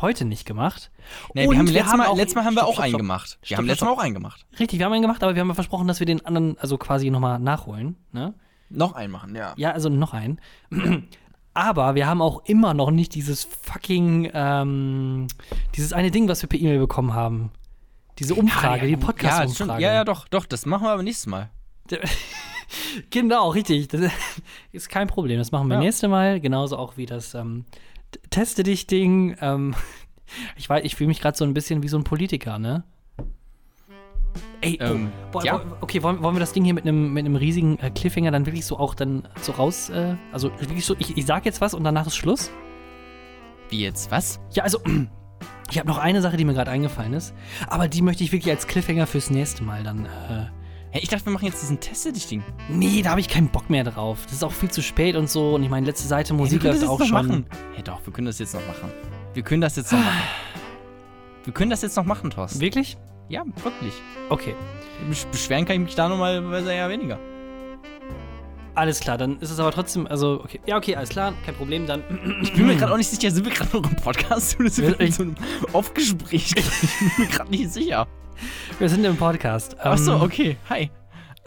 S1: heute nicht gemacht.
S2: Nee, wir haben letztes Mal,
S1: auch-
S2: letztes Mal haben wir
S1: Stopp,
S2: auch
S1: stopp,
S2: einen
S1: stopp.
S2: gemacht. Wir haben letztes Mal auch einen gemacht.
S1: Richtig, wir haben einen gemacht, aber wir haben ja versprochen, dass wir den anderen also quasi nochmal nachholen. Ne?
S2: Noch einen machen, ja.
S1: Ja, also noch einen. Aber wir haben auch immer noch nicht dieses fucking, ähm, dieses eine Ding, was wir per E-Mail bekommen haben. Diese Umfrage, die
S2: Ja,
S1: Podcast-Umfrage.
S2: stimmt. ja, ja, doch, doch, das machen wir aber nächstes Mal.
S1: Genau, richtig. Das ist kein Problem. Das machen wir
S2: Ja.
S1: nächste Mal. Genauso auch wie das ähm, Teste dich-Ding. Ähm, ich weiß, ich fühle mich gerade so ein bisschen wie so ein Politiker, ne? Ey,
S2: Ähm,
S1: oh,
S2: ja.
S1: okay, wollen, wollen wir das Ding hier mit einem mit einem riesigen äh, Cliffhanger dann wirklich so auch dann so raus, äh, also wirklich so, ich, ich sag jetzt was und danach ist Schluss?
S2: Wie jetzt? Was?
S1: Ja, also, ich habe noch eine Sache, die mir gerade eingefallen ist, aber die möchte ich wirklich als Cliffhanger fürs nächste Mal dann, äh,
S2: Hey, ich dachte, wir machen jetzt diesen Teste-Dich-Ding.
S1: nee, da habe ich keinen Bock mehr drauf. Das ist auch viel zu spät und so und ich meine, letzte Seite Musik
S2: hey,
S1: läuft auch schon.
S2: machen. Hey, doch, wir können das jetzt noch machen. Wir können das jetzt noch machen. Wir können das jetzt noch machen, Thorsten.
S1: Wirklich?
S2: Ja, wirklich.
S1: Okay.
S2: Besch- Beschweren kann ich mich da normalerweise eher weniger.
S1: Alles klar, dann ist es aber trotzdem, also, okay. Ja, okay, alles klar, kein Problem, dann.
S2: Ich bin mir gerade auch nicht sicher, sind wir gerade noch im Podcast oder sind wir in so einem Off-Gespräch? Ich bin mir gerade nicht sicher.
S1: Wir sind im Podcast.
S2: Achso,
S1: Ähm,
S2: okay, hi.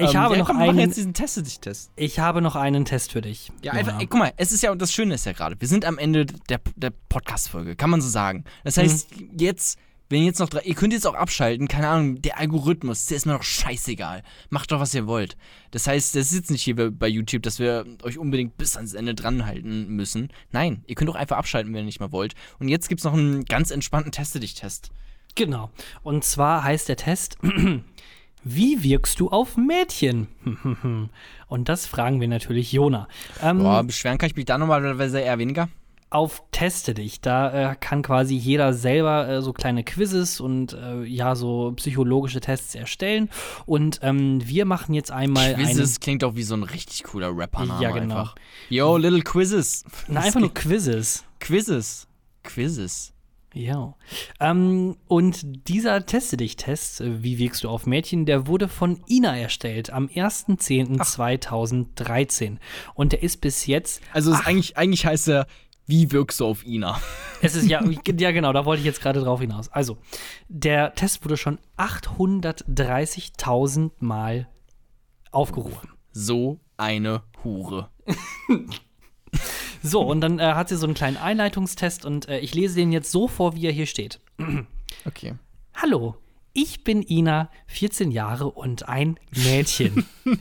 S1: Ich habe
S2: ja,
S1: noch
S2: komm,
S1: einen-
S2: jetzt diesen Teste-dich-Test.
S1: Ich habe noch einen Test für dich.
S2: Ja,
S1: Jona.
S2: einfach, ey, guck mal, es ist ja, das Schöne ist ja gerade, wir sind am Ende der, der Podcast-Folge, kann man so sagen. Das heißt, jetzt, wenn jetzt noch drei, ihr könnt jetzt auch abschalten, keine Ahnung, der Algorithmus, der ist mir doch scheißegal. Macht doch, was ihr wollt. Das heißt, das ist jetzt nicht hier bei YouTube, dass wir euch unbedingt bis ans Ende dranhalten müssen. Nein, ihr könnt auch einfach abschalten, wenn ihr nicht mehr wollt. Und jetzt gibt's noch einen ganz entspannten Teste-dich-Test.
S1: Genau. Und zwar heißt der Test, wie wirkst du auf Mädchen? Und das fragen wir natürlich Jona. Ähm,
S2: Boah, beschweren kann ich mich da normalerweise eher weniger.
S1: Auf Teste dich. Da äh, kann quasi jeder selber äh, so kleine Quizzes und äh, ja, so psychologische Tests erstellen. Und ähm, wir machen jetzt einmal
S2: Quizzes klingt auch wie so ein richtig cooler Rapper-Name
S1: Ja, genau.
S2: einfach. Yo, little Quizzes.
S1: einen. Na, einfach nur Quizzes.
S2: Quizzes. Quizzes.
S1: Ja. Ähm, und dieser Teste dich-Test, äh, wie wirkst du auf Mädchen, der wurde von Ina erstellt am 1.10.2013. Und der ist bis jetzt,
S2: Also ist eigentlich, eigentlich heißt er, wie wirkst du auf Ina?
S1: es ist ja, ja genau, da wollte ich jetzt gerade drauf hinaus. Also, der Test wurde schon 830.000 Mal aufgerufen.
S2: So eine Hure.
S1: So, und dann äh, hat sie so einen kleinen Einleitungstest und äh, ich lese den jetzt so vor, wie er hier steht.
S2: Okay.
S1: Hallo, ich bin Ina, 14 Jahre und ein Mädchen.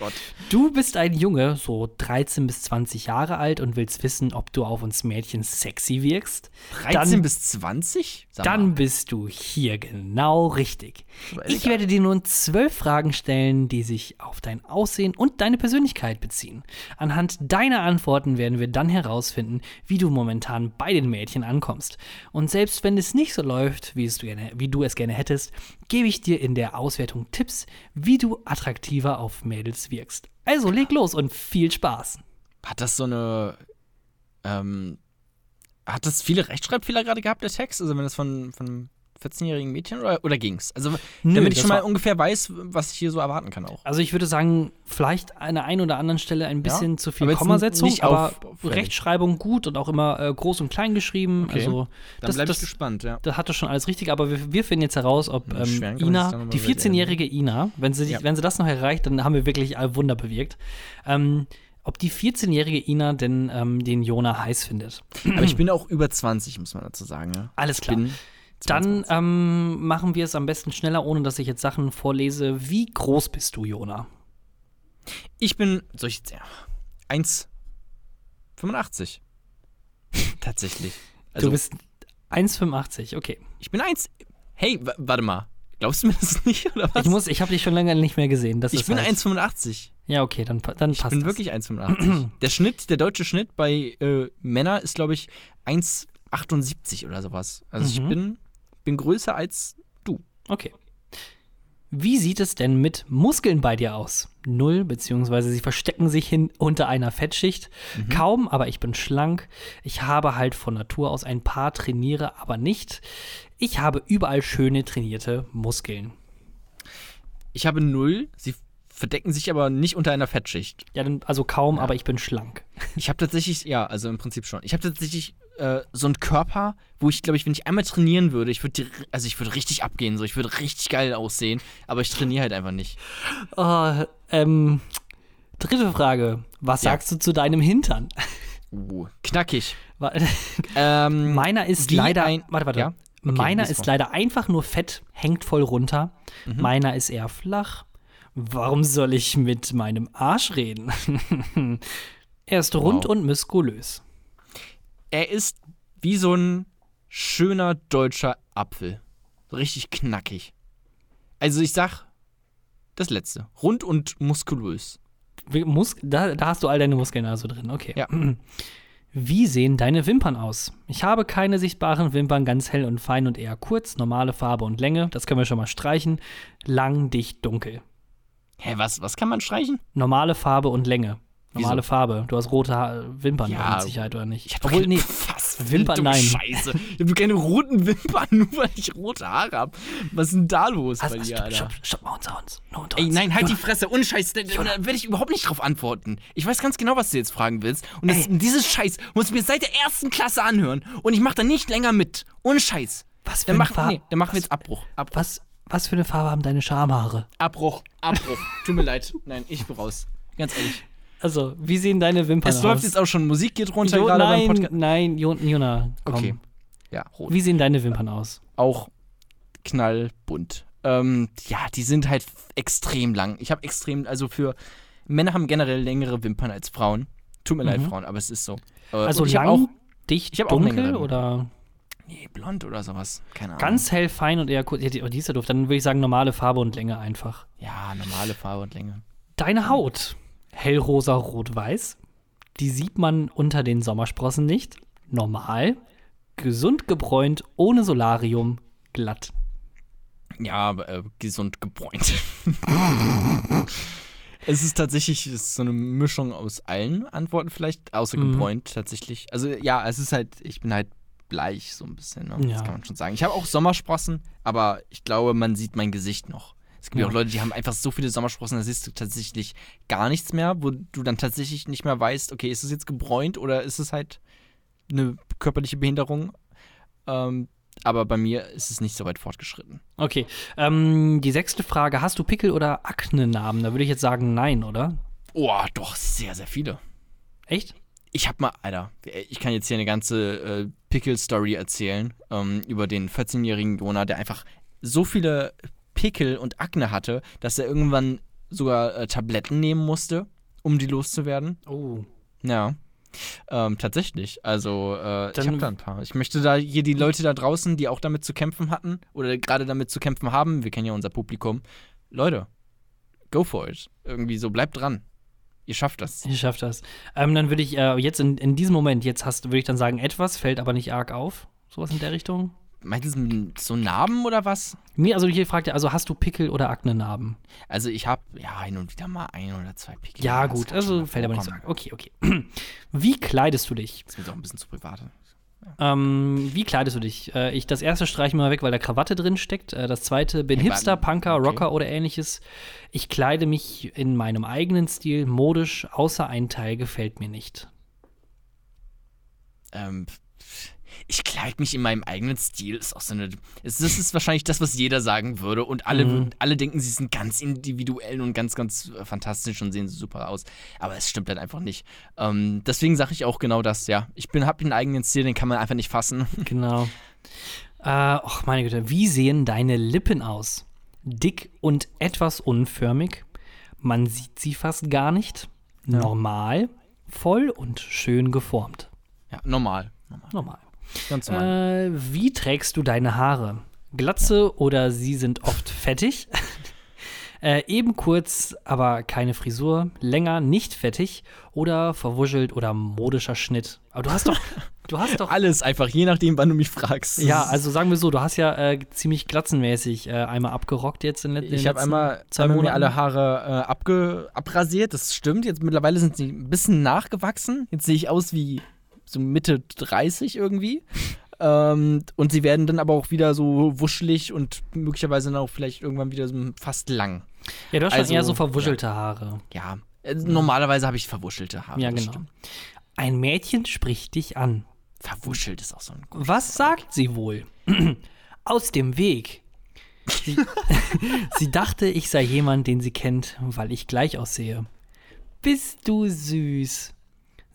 S2: Gott.
S1: Du bist ein Junge, so 13 bis 20 Jahre alt und willst wissen, ob du auf uns Mädchen sexy wirkst?
S2: 13
S1: dann,
S2: bis 20? Sag
S1: dann bist du hier genau richtig. Ich werde dir nun zwölf Fragen stellen, die sich auf dein Aussehen und deine Persönlichkeit beziehen. Anhand deiner Antworten werden wir dann herausfinden, wie du momentan bei den Mädchen ankommst. Und selbst wenn es nicht so läuft, wie, du, gerne, wie du es gerne hättest, gebe ich dir in der Auswertung Tipps, wie du attraktiver auf Mädels wirkst. Also leg los und viel Spaß.
S2: Hat das so eine. Ähm, hat das viele Rechtschreibfehler gerade gehabt, der Text? Also, wenn das von, von 14-jährigen Mädchen oder, oder ging's? Also,
S1: Nö,
S2: damit ich schon mal ungefähr weiß, was ich hier so erwarten kann auch.
S1: Also ich würde sagen, vielleicht an der einen oder anderen Stelle ein bisschen zu viel
S2: aber
S1: Kommasetzung,
S2: nicht
S1: aber. Rechtschreibung gut und auch immer äh, groß und klein geschrieben.
S2: Okay.
S1: Also
S2: Dann
S1: das,
S2: bleib ich
S1: das,
S2: gespannt, ja.
S1: das hatte schon alles richtig, aber wir, wir finden jetzt heraus, ob
S2: Ja,
S1: ähm, Ina, die
S2: wieder
S1: 14-jährige Ina, wenn sie,
S2: Ja.
S1: wenn sie das noch erreicht, dann haben wir wirklich ein Wunder bewirkt. Ähm, ob die 14-jährige Ina denn ähm, den Jona heiß findet.
S2: Aber ich bin auch über 20, muss man dazu sagen. Ja.
S1: Alles
S2: Ich
S1: klar.
S2: bin
S1: Dann
S2: 22.
S1: ähm, machen wir es am besten schneller, ohne dass ich jetzt Sachen vorlese. Wie groß bist du, Jona?
S2: Ich bin, soll ich jetzt, ja, 1,85. Tatsächlich. Also,
S1: du bist 1,85, okay.
S2: ich bin 1. Hey, wa- warte mal. Glaubst du mir das nicht, oder was?
S1: Ich muss, ich habe dich schon lange nicht mehr gesehen. Das
S2: ich bin
S1: halt,
S2: 1,85.
S1: Ja, okay, dann, dann
S2: Ich
S1: passt
S2: bin
S1: das.
S2: wirklich 1,85. der Schnitt, der deutsche Schnitt bei äh, Männern ist, glaube ich, 1,78 oder sowas. Also ich
S1: Mhm.
S2: bin, bin größer als du.
S1: Okay. Wie sieht es denn mit Muskeln bei dir aus? Null, beziehungsweise sie verstecken sich hin unter einer Fettschicht. Kaum, aber ich bin schlank. Ich habe halt von Natur aus ein paar, trainiere aber nicht. Ich habe überall schöne trainierte Muskeln.
S2: Ich habe null. Sie verdecken sich aber nicht unter einer Fettschicht.
S1: Ja, dann, also kaum, aber ich bin schlank.
S2: Ich habe tatsächlich, ja, also im Prinzip schon. Ich habe tatsächlich äh, so einen Körper, wo ich glaube ich, wenn ich einmal trainieren würde, ich würde, also ich würde richtig abgehen, so ich würde richtig geil aussehen, aber ich trainiere halt einfach nicht.
S1: Oh, ähm, dritte Frage. Was
S2: Ja.
S1: sagst du zu deinem Hintern?
S2: Uh, knackig. Ähm,
S1: Meiner ist leider.
S2: ein-
S1: warte, warte.
S2: Ja? Okay,
S1: Meiner ist
S2: vor.
S1: leider einfach nur fett, hängt voll runter.
S2: Mhm.
S1: Meiner ist eher flach. Warum soll ich mit meinem Arsch reden? er ist rund
S2: Wow.
S1: und muskulös.
S2: Er ist wie so ein schöner deutscher Apfel. Richtig knackig. Also ich sag das letzte. Rund und muskulös.
S1: Mus da, da hast du all deine Muskeln also drin, okay.
S2: Ja.
S1: Wie sehen deine Wimpern aus? Ich habe keine sichtbaren Wimpern, ganz hell und fein und eher kurz, normale Farbe und Länge, das können wir schon mal streichen. Lang, dicht, dunkel.
S2: Hä, was, was kann man streichen?
S1: Normale Farbe und Länge. Normale
S2: Wieso?
S1: Farbe. Du hast rote ha Wimpern
S2: Ja.
S1: mit Sicherheit, oder nicht?
S2: Ich hab
S1: Obwohl,
S2: doch
S1: nee.
S2: was?
S1: Wimpern, nein.
S2: Scheiße. Ich habe keine roten Wimpern, nur weil ich rote Haare habe. Was ist denn da los
S1: Also,
S2: bei dir,
S1: stopp,
S2: Alter?
S1: stopp, stopp, mal unter uns. Nur unter
S2: Ey,
S1: uns.
S2: nein, halt die
S1: Jonas,
S2: Fresse, ohne Scheiß, da, da werde ich überhaupt nicht drauf antworten. Ich weiß ganz genau, was du jetzt fragen willst. Und das, dieses Scheiß muss ich mir seit der ersten Klasse anhören. Und ich mache da nicht länger mit. Ohne Scheiß.
S1: Was für
S2: Dann, mach, nee, dann machen wir jetzt Abbruch. Abbruch.
S1: Was, was für eine Farbe haben deine Schamhaare?
S2: Abbruch. Abbruch. Tut mir leid. Nein, ich bin raus. Ganz ehrlich.
S1: Also, wie sehen deine Wimpern
S2: Es
S1: aus?
S2: läuft jetzt auch schon Musik geht runter
S1: Jo,
S2: gerade beim
S1: nein,
S2: Podcast.
S1: nein, Jo- Jona, komm.
S2: Okay. Ja, rot.
S1: Wie sehen deine Wimpern aus?
S2: Auch knallbunt. Ähm, ja, die sind halt extrem lang. Ich habe extrem, also für Männer haben generell längere Wimpern als Frauen. Tut mir leid, Frauen, aber es ist so. Äh,
S1: Also lang,
S2: auch
S1: dicht,
S2: ich hab auch
S1: dunkel
S2: längere.
S1: oder
S2: nee, blond oder sowas. Keine Ahnung.
S1: ganz hell, fein und eher kurz? Ja, die, oh, die ist ja doof. Dann würde ich sagen normale Farbe und Länge einfach.
S2: Ja, normale Farbe und Länge.
S1: Deine Haut, hellrosa, rot-weiß. Die sieht man unter den Sommersprossen nicht. Normal. Gesund gebräunt, ohne Solarium, glatt.
S2: Ja, aber äh, gesund gebräunt. es ist tatsächlich es ist so eine Mischung aus allen Antworten vielleicht, außer
S1: Mhm.
S2: gebräunt tatsächlich. Also ja, es ist halt, ich bin halt bleich so ein bisschen, ne?
S1: Ja.
S2: das kann man schon sagen. Ich habe auch Sommersprossen, aber ich glaube, man sieht mein Gesicht noch. Es gibt ja. Auch Leute, die haben einfach so viele Sommersprossen, da siehst du tatsächlich gar nichts mehr, wo du dann tatsächlich nicht mehr weißt, okay, ist es jetzt gebräunt oder ist es halt eine körperliche Behinderung? Ähm, aber bei mir ist es nicht so weit fortgeschritten.
S1: Okay, ähm, die sechste Frage. Hast du Pickel- oder Aknenarben? Da würde ich jetzt sagen nein, oder?
S2: Oh, doch, sehr, sehr viele.
S1: Echt?
S2: Ich hab mal, Alter, ich kann jetzt hier eine ganze äh, Pickle-Story erzählen ähm, über den 14-jährigen Jona, der einfach so viele Pickel und Akne hatte, dass er irgendwann sogar äh, Tabletten nehmen musste, um die loszuwerden.
S1: Oh.
S2: Ja. Ähm, tatsächlich. Also, äh, ich habe da ein paar. Ich möchte da hier die Leute da draußen, die auch damit zu kämpfen hatten oder gerade damit zu kämpfen haben, wir kennen ja unser Publikum. Leute, go for it. Irgendwie so, bleibt dran. Ihr schafft das.
S1: Ich schaff das. Ähm, dann würde ich äh, jetzt in, in diesem Moment, jetzt hast würde ich dann sagen, etwas, fällt aber nicht arg auf. Sowas in der Richtung.
S2: Meinst du so Narben oder was?
S1: Nee, also hier fragt er, also hast du Pickel- oder Aknenarben?
S2: Also ich habe ja hin und wieder mal ein oder zwei Pickel.
S1: Ja, gut, also fällt aber nicht so arg. Okay, okay. Wie kleidest du dich?
S2: Das ist mir doch ein bisschen zu privat.
S1: Ähm, wie kleidest du dich? Äh, ich, das erste streiche ich mal weg, weil da Krawatte drin steckt. Äh, das zweite, bin
S2: Hey,
S1: Hipster, Punker,
S2: okay.
S1: Rocker oder ähnliches. Ich kleide mich in meinem eigenen Stil, modisch, außer ein Teil gefällt mir nicht.
S2: Ähm, ich kleide mich in meinem eigenen Stil. Ist auch so eine. Es- Das ist wahrscheinlich das, was jeder sagen würde. Und alle,
S1: Mhm.
S2: alle denken, sie sind ganz individuell und ganz, ganz äh, fantastisch und sehen super aus. Aber es stimmt halt einfach nicht. Ähm, deswegen sage ich auch genau das, ja. Ich bin, habe einen eigenen Stil, den kann man einfach nicht fassen.
S1: Genau. Äh, ach, meine Güte, wie sehen deine Lippen aus? Dick und etwas unförmig. Man sieht sie fast gar nicht. Normal, voll und schön geformt.
S2: Ja, normal. normal.
S1: Normal.
S2: Ganz normal.
S1: Äh, wie trägst du deine Haare? Glatze oder sie sind oft fettig? äh, eben kurz, aber keine Frisur. Länger, nicht fettig. Oder verwuschelt oder modischer Schnitt. Aber du hast doch, du hast doch.
S2: Alles einfach, je nachdem, wann du mich fragst.
S1: Ja, also sagen wir so, du hast ja äh, ziemlich glatzenmäßig äh, einmal abgerockt jetzt in, in den
S2: Ich habe einmal
S1: zwei
S2: einmal mir
S1: Monaten.
S2: alle Haare äh, abge abrasiert, das stimmt. Jetzt mittlerweile sind sie ein bisschen nachgewachsen. Jetzt sehe ich aus wie so Mitte 30 irgendwie. ähm, und sie werden dann aber auch wieder so wuschelig und möglicherweise dann auch vielleicht irgendwann wieder so fast lang.
S1: Ja, du hast schon
S2: also,
S1: eher so verwuschelte Haare.
S2: Ja, äh, normalerweise habe ich verwuschelte Haare.
S1: Ja, genau. Ein Mädchen spricht dich an.
S2: Verwuschelt ist auch so ein
S1: Was sagt sie wohl? Aus dem Weg. Sie, sie dachte, ich sei jemand, den sie kennt, weil ich gleich aussehe. Bist du süß.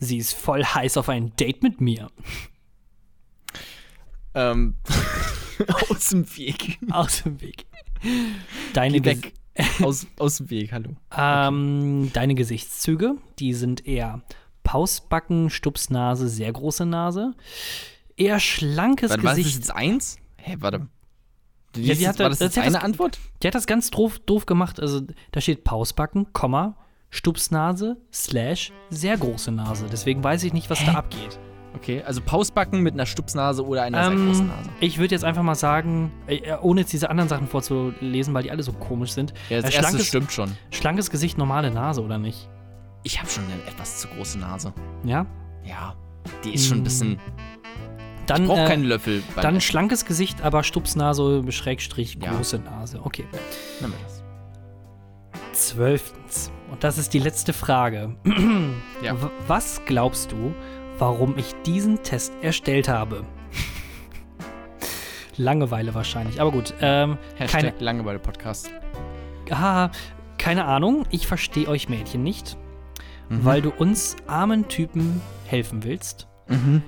S1: Sie ist voll heiß auf ein Date mit mir.
S2: Ähm, aus dem Weg.
S1: Aus dem Weg. Deine,
S2: Geh weg. aus, aus dem Weg, hallo.
S1: ähm, deine Gesichtszüge, die sind eher Pausbacken, Stupsnase, sehr große Nase. Eher schlankes
S2: Warte, war das
S1: Gesicht.
S2: jetzt eins? Hä, warte. Du
S1: Ja, die hat
S2: war
S1: das-
S2: das eine
S1: das-
S2: Antwort?
S1: Der hat das ganz doof, doof gemacht. Also da steht Pausbacken, Komma, Stupsnase, Slash, sehr große Nase. Deswegen weiß ich nicht, was da abgeht.
S2: Okay, also Pausbacken mit einer Stupsnase oder einer sehr großen
S1: Ähm,
S2: Nase.
S1: ich würde jetzt einfach mal sagen, äh, ohne jetzt diese anderen Sachen vorzulesen, weil die alle so komisch sind.
S2: Ja, das
S1: äh,
S2: erste stimmt schon.
S1: schlankes Gesicht, normale Nase, oder nicht?
S2: Ich habe schon eine etwas zu große Nase.
S1: Ja?
S2: Ja, die ist schon ein bisschen.
S1: Dann,
S2: Ich brauche
S1: äh,
S2: keinen Löffel.
S1: dann
S2: Essen.
S1: schlankes Gesicht, aber Stupsnase, Schrägstrich,
S2: Ja.
S1: große Nase. Okay.
S2: Nimm das.
S1: Zwölftens. Und das ist die letzte Frage.
S2: Ja.
S1: Was glaubst du, warum ich diesen Test erstellt habe? Langeweile wahrscheinlich. Aber gut. Ähm,
S2: Hashtag
S1: keine,
S2: Langeweile Podcast.
S1: ah, keine Ahnung. Ich verstehe euch Mädchen nicht,
S2: Mhm.
S1: weil du uns armen Typen helfen willst.
S2: Mhm.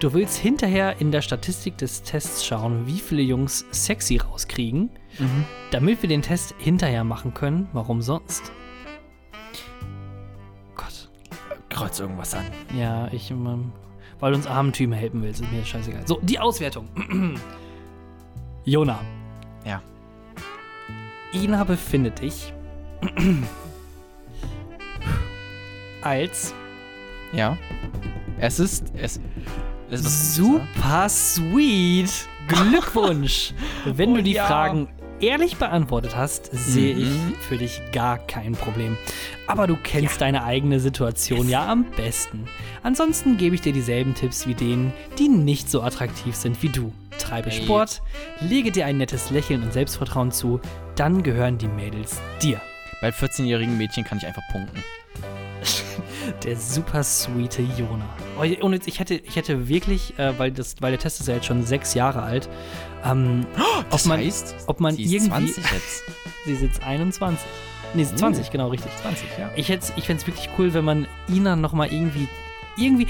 S1: Du willst hinterher in der Statistik des Tests schauen, wie viele Jungs sexy rauskriegen,
S2: Mhm.
S1: damit wir den Test hinterher machen können. Warum sonst? Gott.
S2: Kreuz irgendwas an.
S1: Ja, ich, ähm, weil du uns armen Typen helfen willst, ist mir scheißegal. So, die Auswertung. Jona.
S2: Ja.
S1: Ina befindet dich als
S2: Ja. Es ist. Es, es ist
S1: super sweet. Glückwunsch. Wenn
S2: Oh
S1: du die
S2: ja.
S1: Fragen ehrlich beantwortet hast, sehe
S2: Mhm.
S1: ich für dich gar kein Problem. Aber du kennst deine eigene Situation ja am besten. Ansonsten gebe ich dir dieselben Tipps wie denen, die nicht so attraktiv sind wie du. Treibe
S2: Ey.
S1: Sport, lege dir ein nettes Lächeln und Selbstvertrauen zu, dann gehören die Mädels dir.
S2: Bei 14-jährigen Mädchen kann ich einfach punkten.
S1: Der super sweete Jona. Oh, ohne Witz, ich hätte, ich hätte wirklich, äh, weil, das, weil der Test ist ja jetzt schon sechs Jahre alt, ähm,
S2: Das
S1: ob man,
S2: heißt,
S1: ob man
S2: sie ist
S1: irgendwie.
S2: 20 jetzt.
S1: Sie ist jetzt 21. Nee, sie ist 20, genau, richtig.
S2: 20, ja.
S1: Ich, hätt's- ich fände es wirklich cool, wenn man Ina nochmal irgendwie, irgendwie,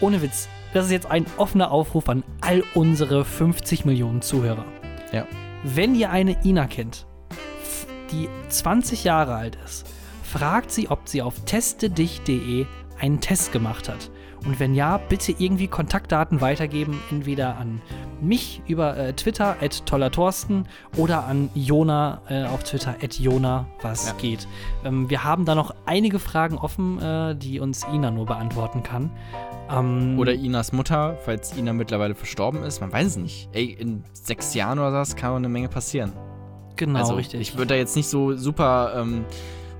S1: ohne Witz, das ist jetzt ein offener Aufruf an all unsere 50 Millionen Zuhörer.
S2: Ja.
S1: Wenn ihr eine Ina kennt, die 20 Jahre alt ist, fragt sie, ob sie auf testedich.de einen Test gemacht hat. Und wenn ja, bitte irgendwie Kontaktdaten weitergeben, entweder an mich über äh, Twitter, at tollertorsten, oder an Jona äh, auf Twitter, at Jona, was
S2: Ja.
S1: geht. Ähm, wir haben da noch einige Fragen offen, äh, die uns Ina nur beantworten kann. Ähm,
S2: Oder Inas Mutter, falls Ina mittlerweile verstorben ist. Man weiß es nicht. Ey, in sechs Jahren oder was kann eine Menge passieren.
S1: genau,
S2: also,
S1: richtig.
S2: ich würde da jetzt nicht so super ähm,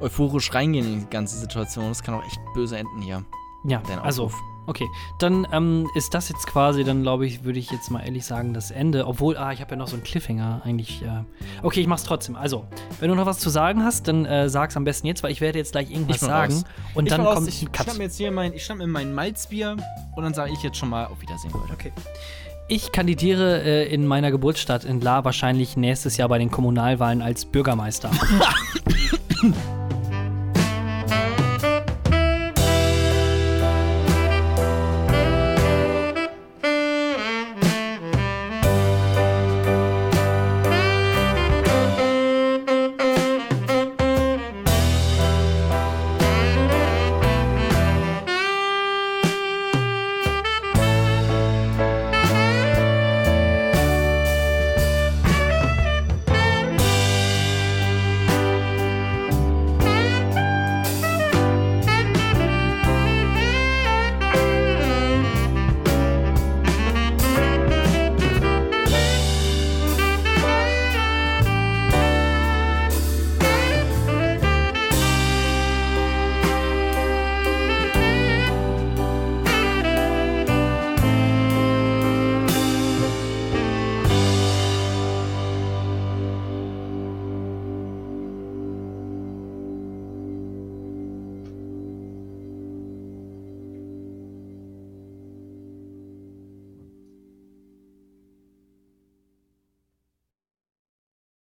S2: euphorisch reingehen in die ganze Situation. Das kann auch echt böse enden hier.
S1: ja, also. Okay. Dann ähm, ist das jetzt quasi, dann glaube ich, würde ich jetzt mal ehrlich sagen, das Ende. Obwohl, ah, ich habe ja noch so einen Cliffhanger eigentlich. Äh, okay, ich mach's trotzdem. Also, wenn du noch was zu sagen hast, dann äh, sag's am besten jetzt, weil ich werde jetzt gleich irgendwas
S2: Ich
S1: sagen.
S2: raus.
S1: Und
S2: Ich
S1: dann
S2: bin raus,
S1: kommt
S2: ich
S1: ein Cut.
S2: schnapp mir jetzt hier mein, ich schnapp mir mein Malzbier und dann sage ich jetzt schon mal auf Wiedersehen, Leute.
S1: Okay. Ich kandidiere äh, in meiner Geburtsstadt in La wahrscheinlich nächstes Jahr bei den Kommunalwahlen als Bürgermeister.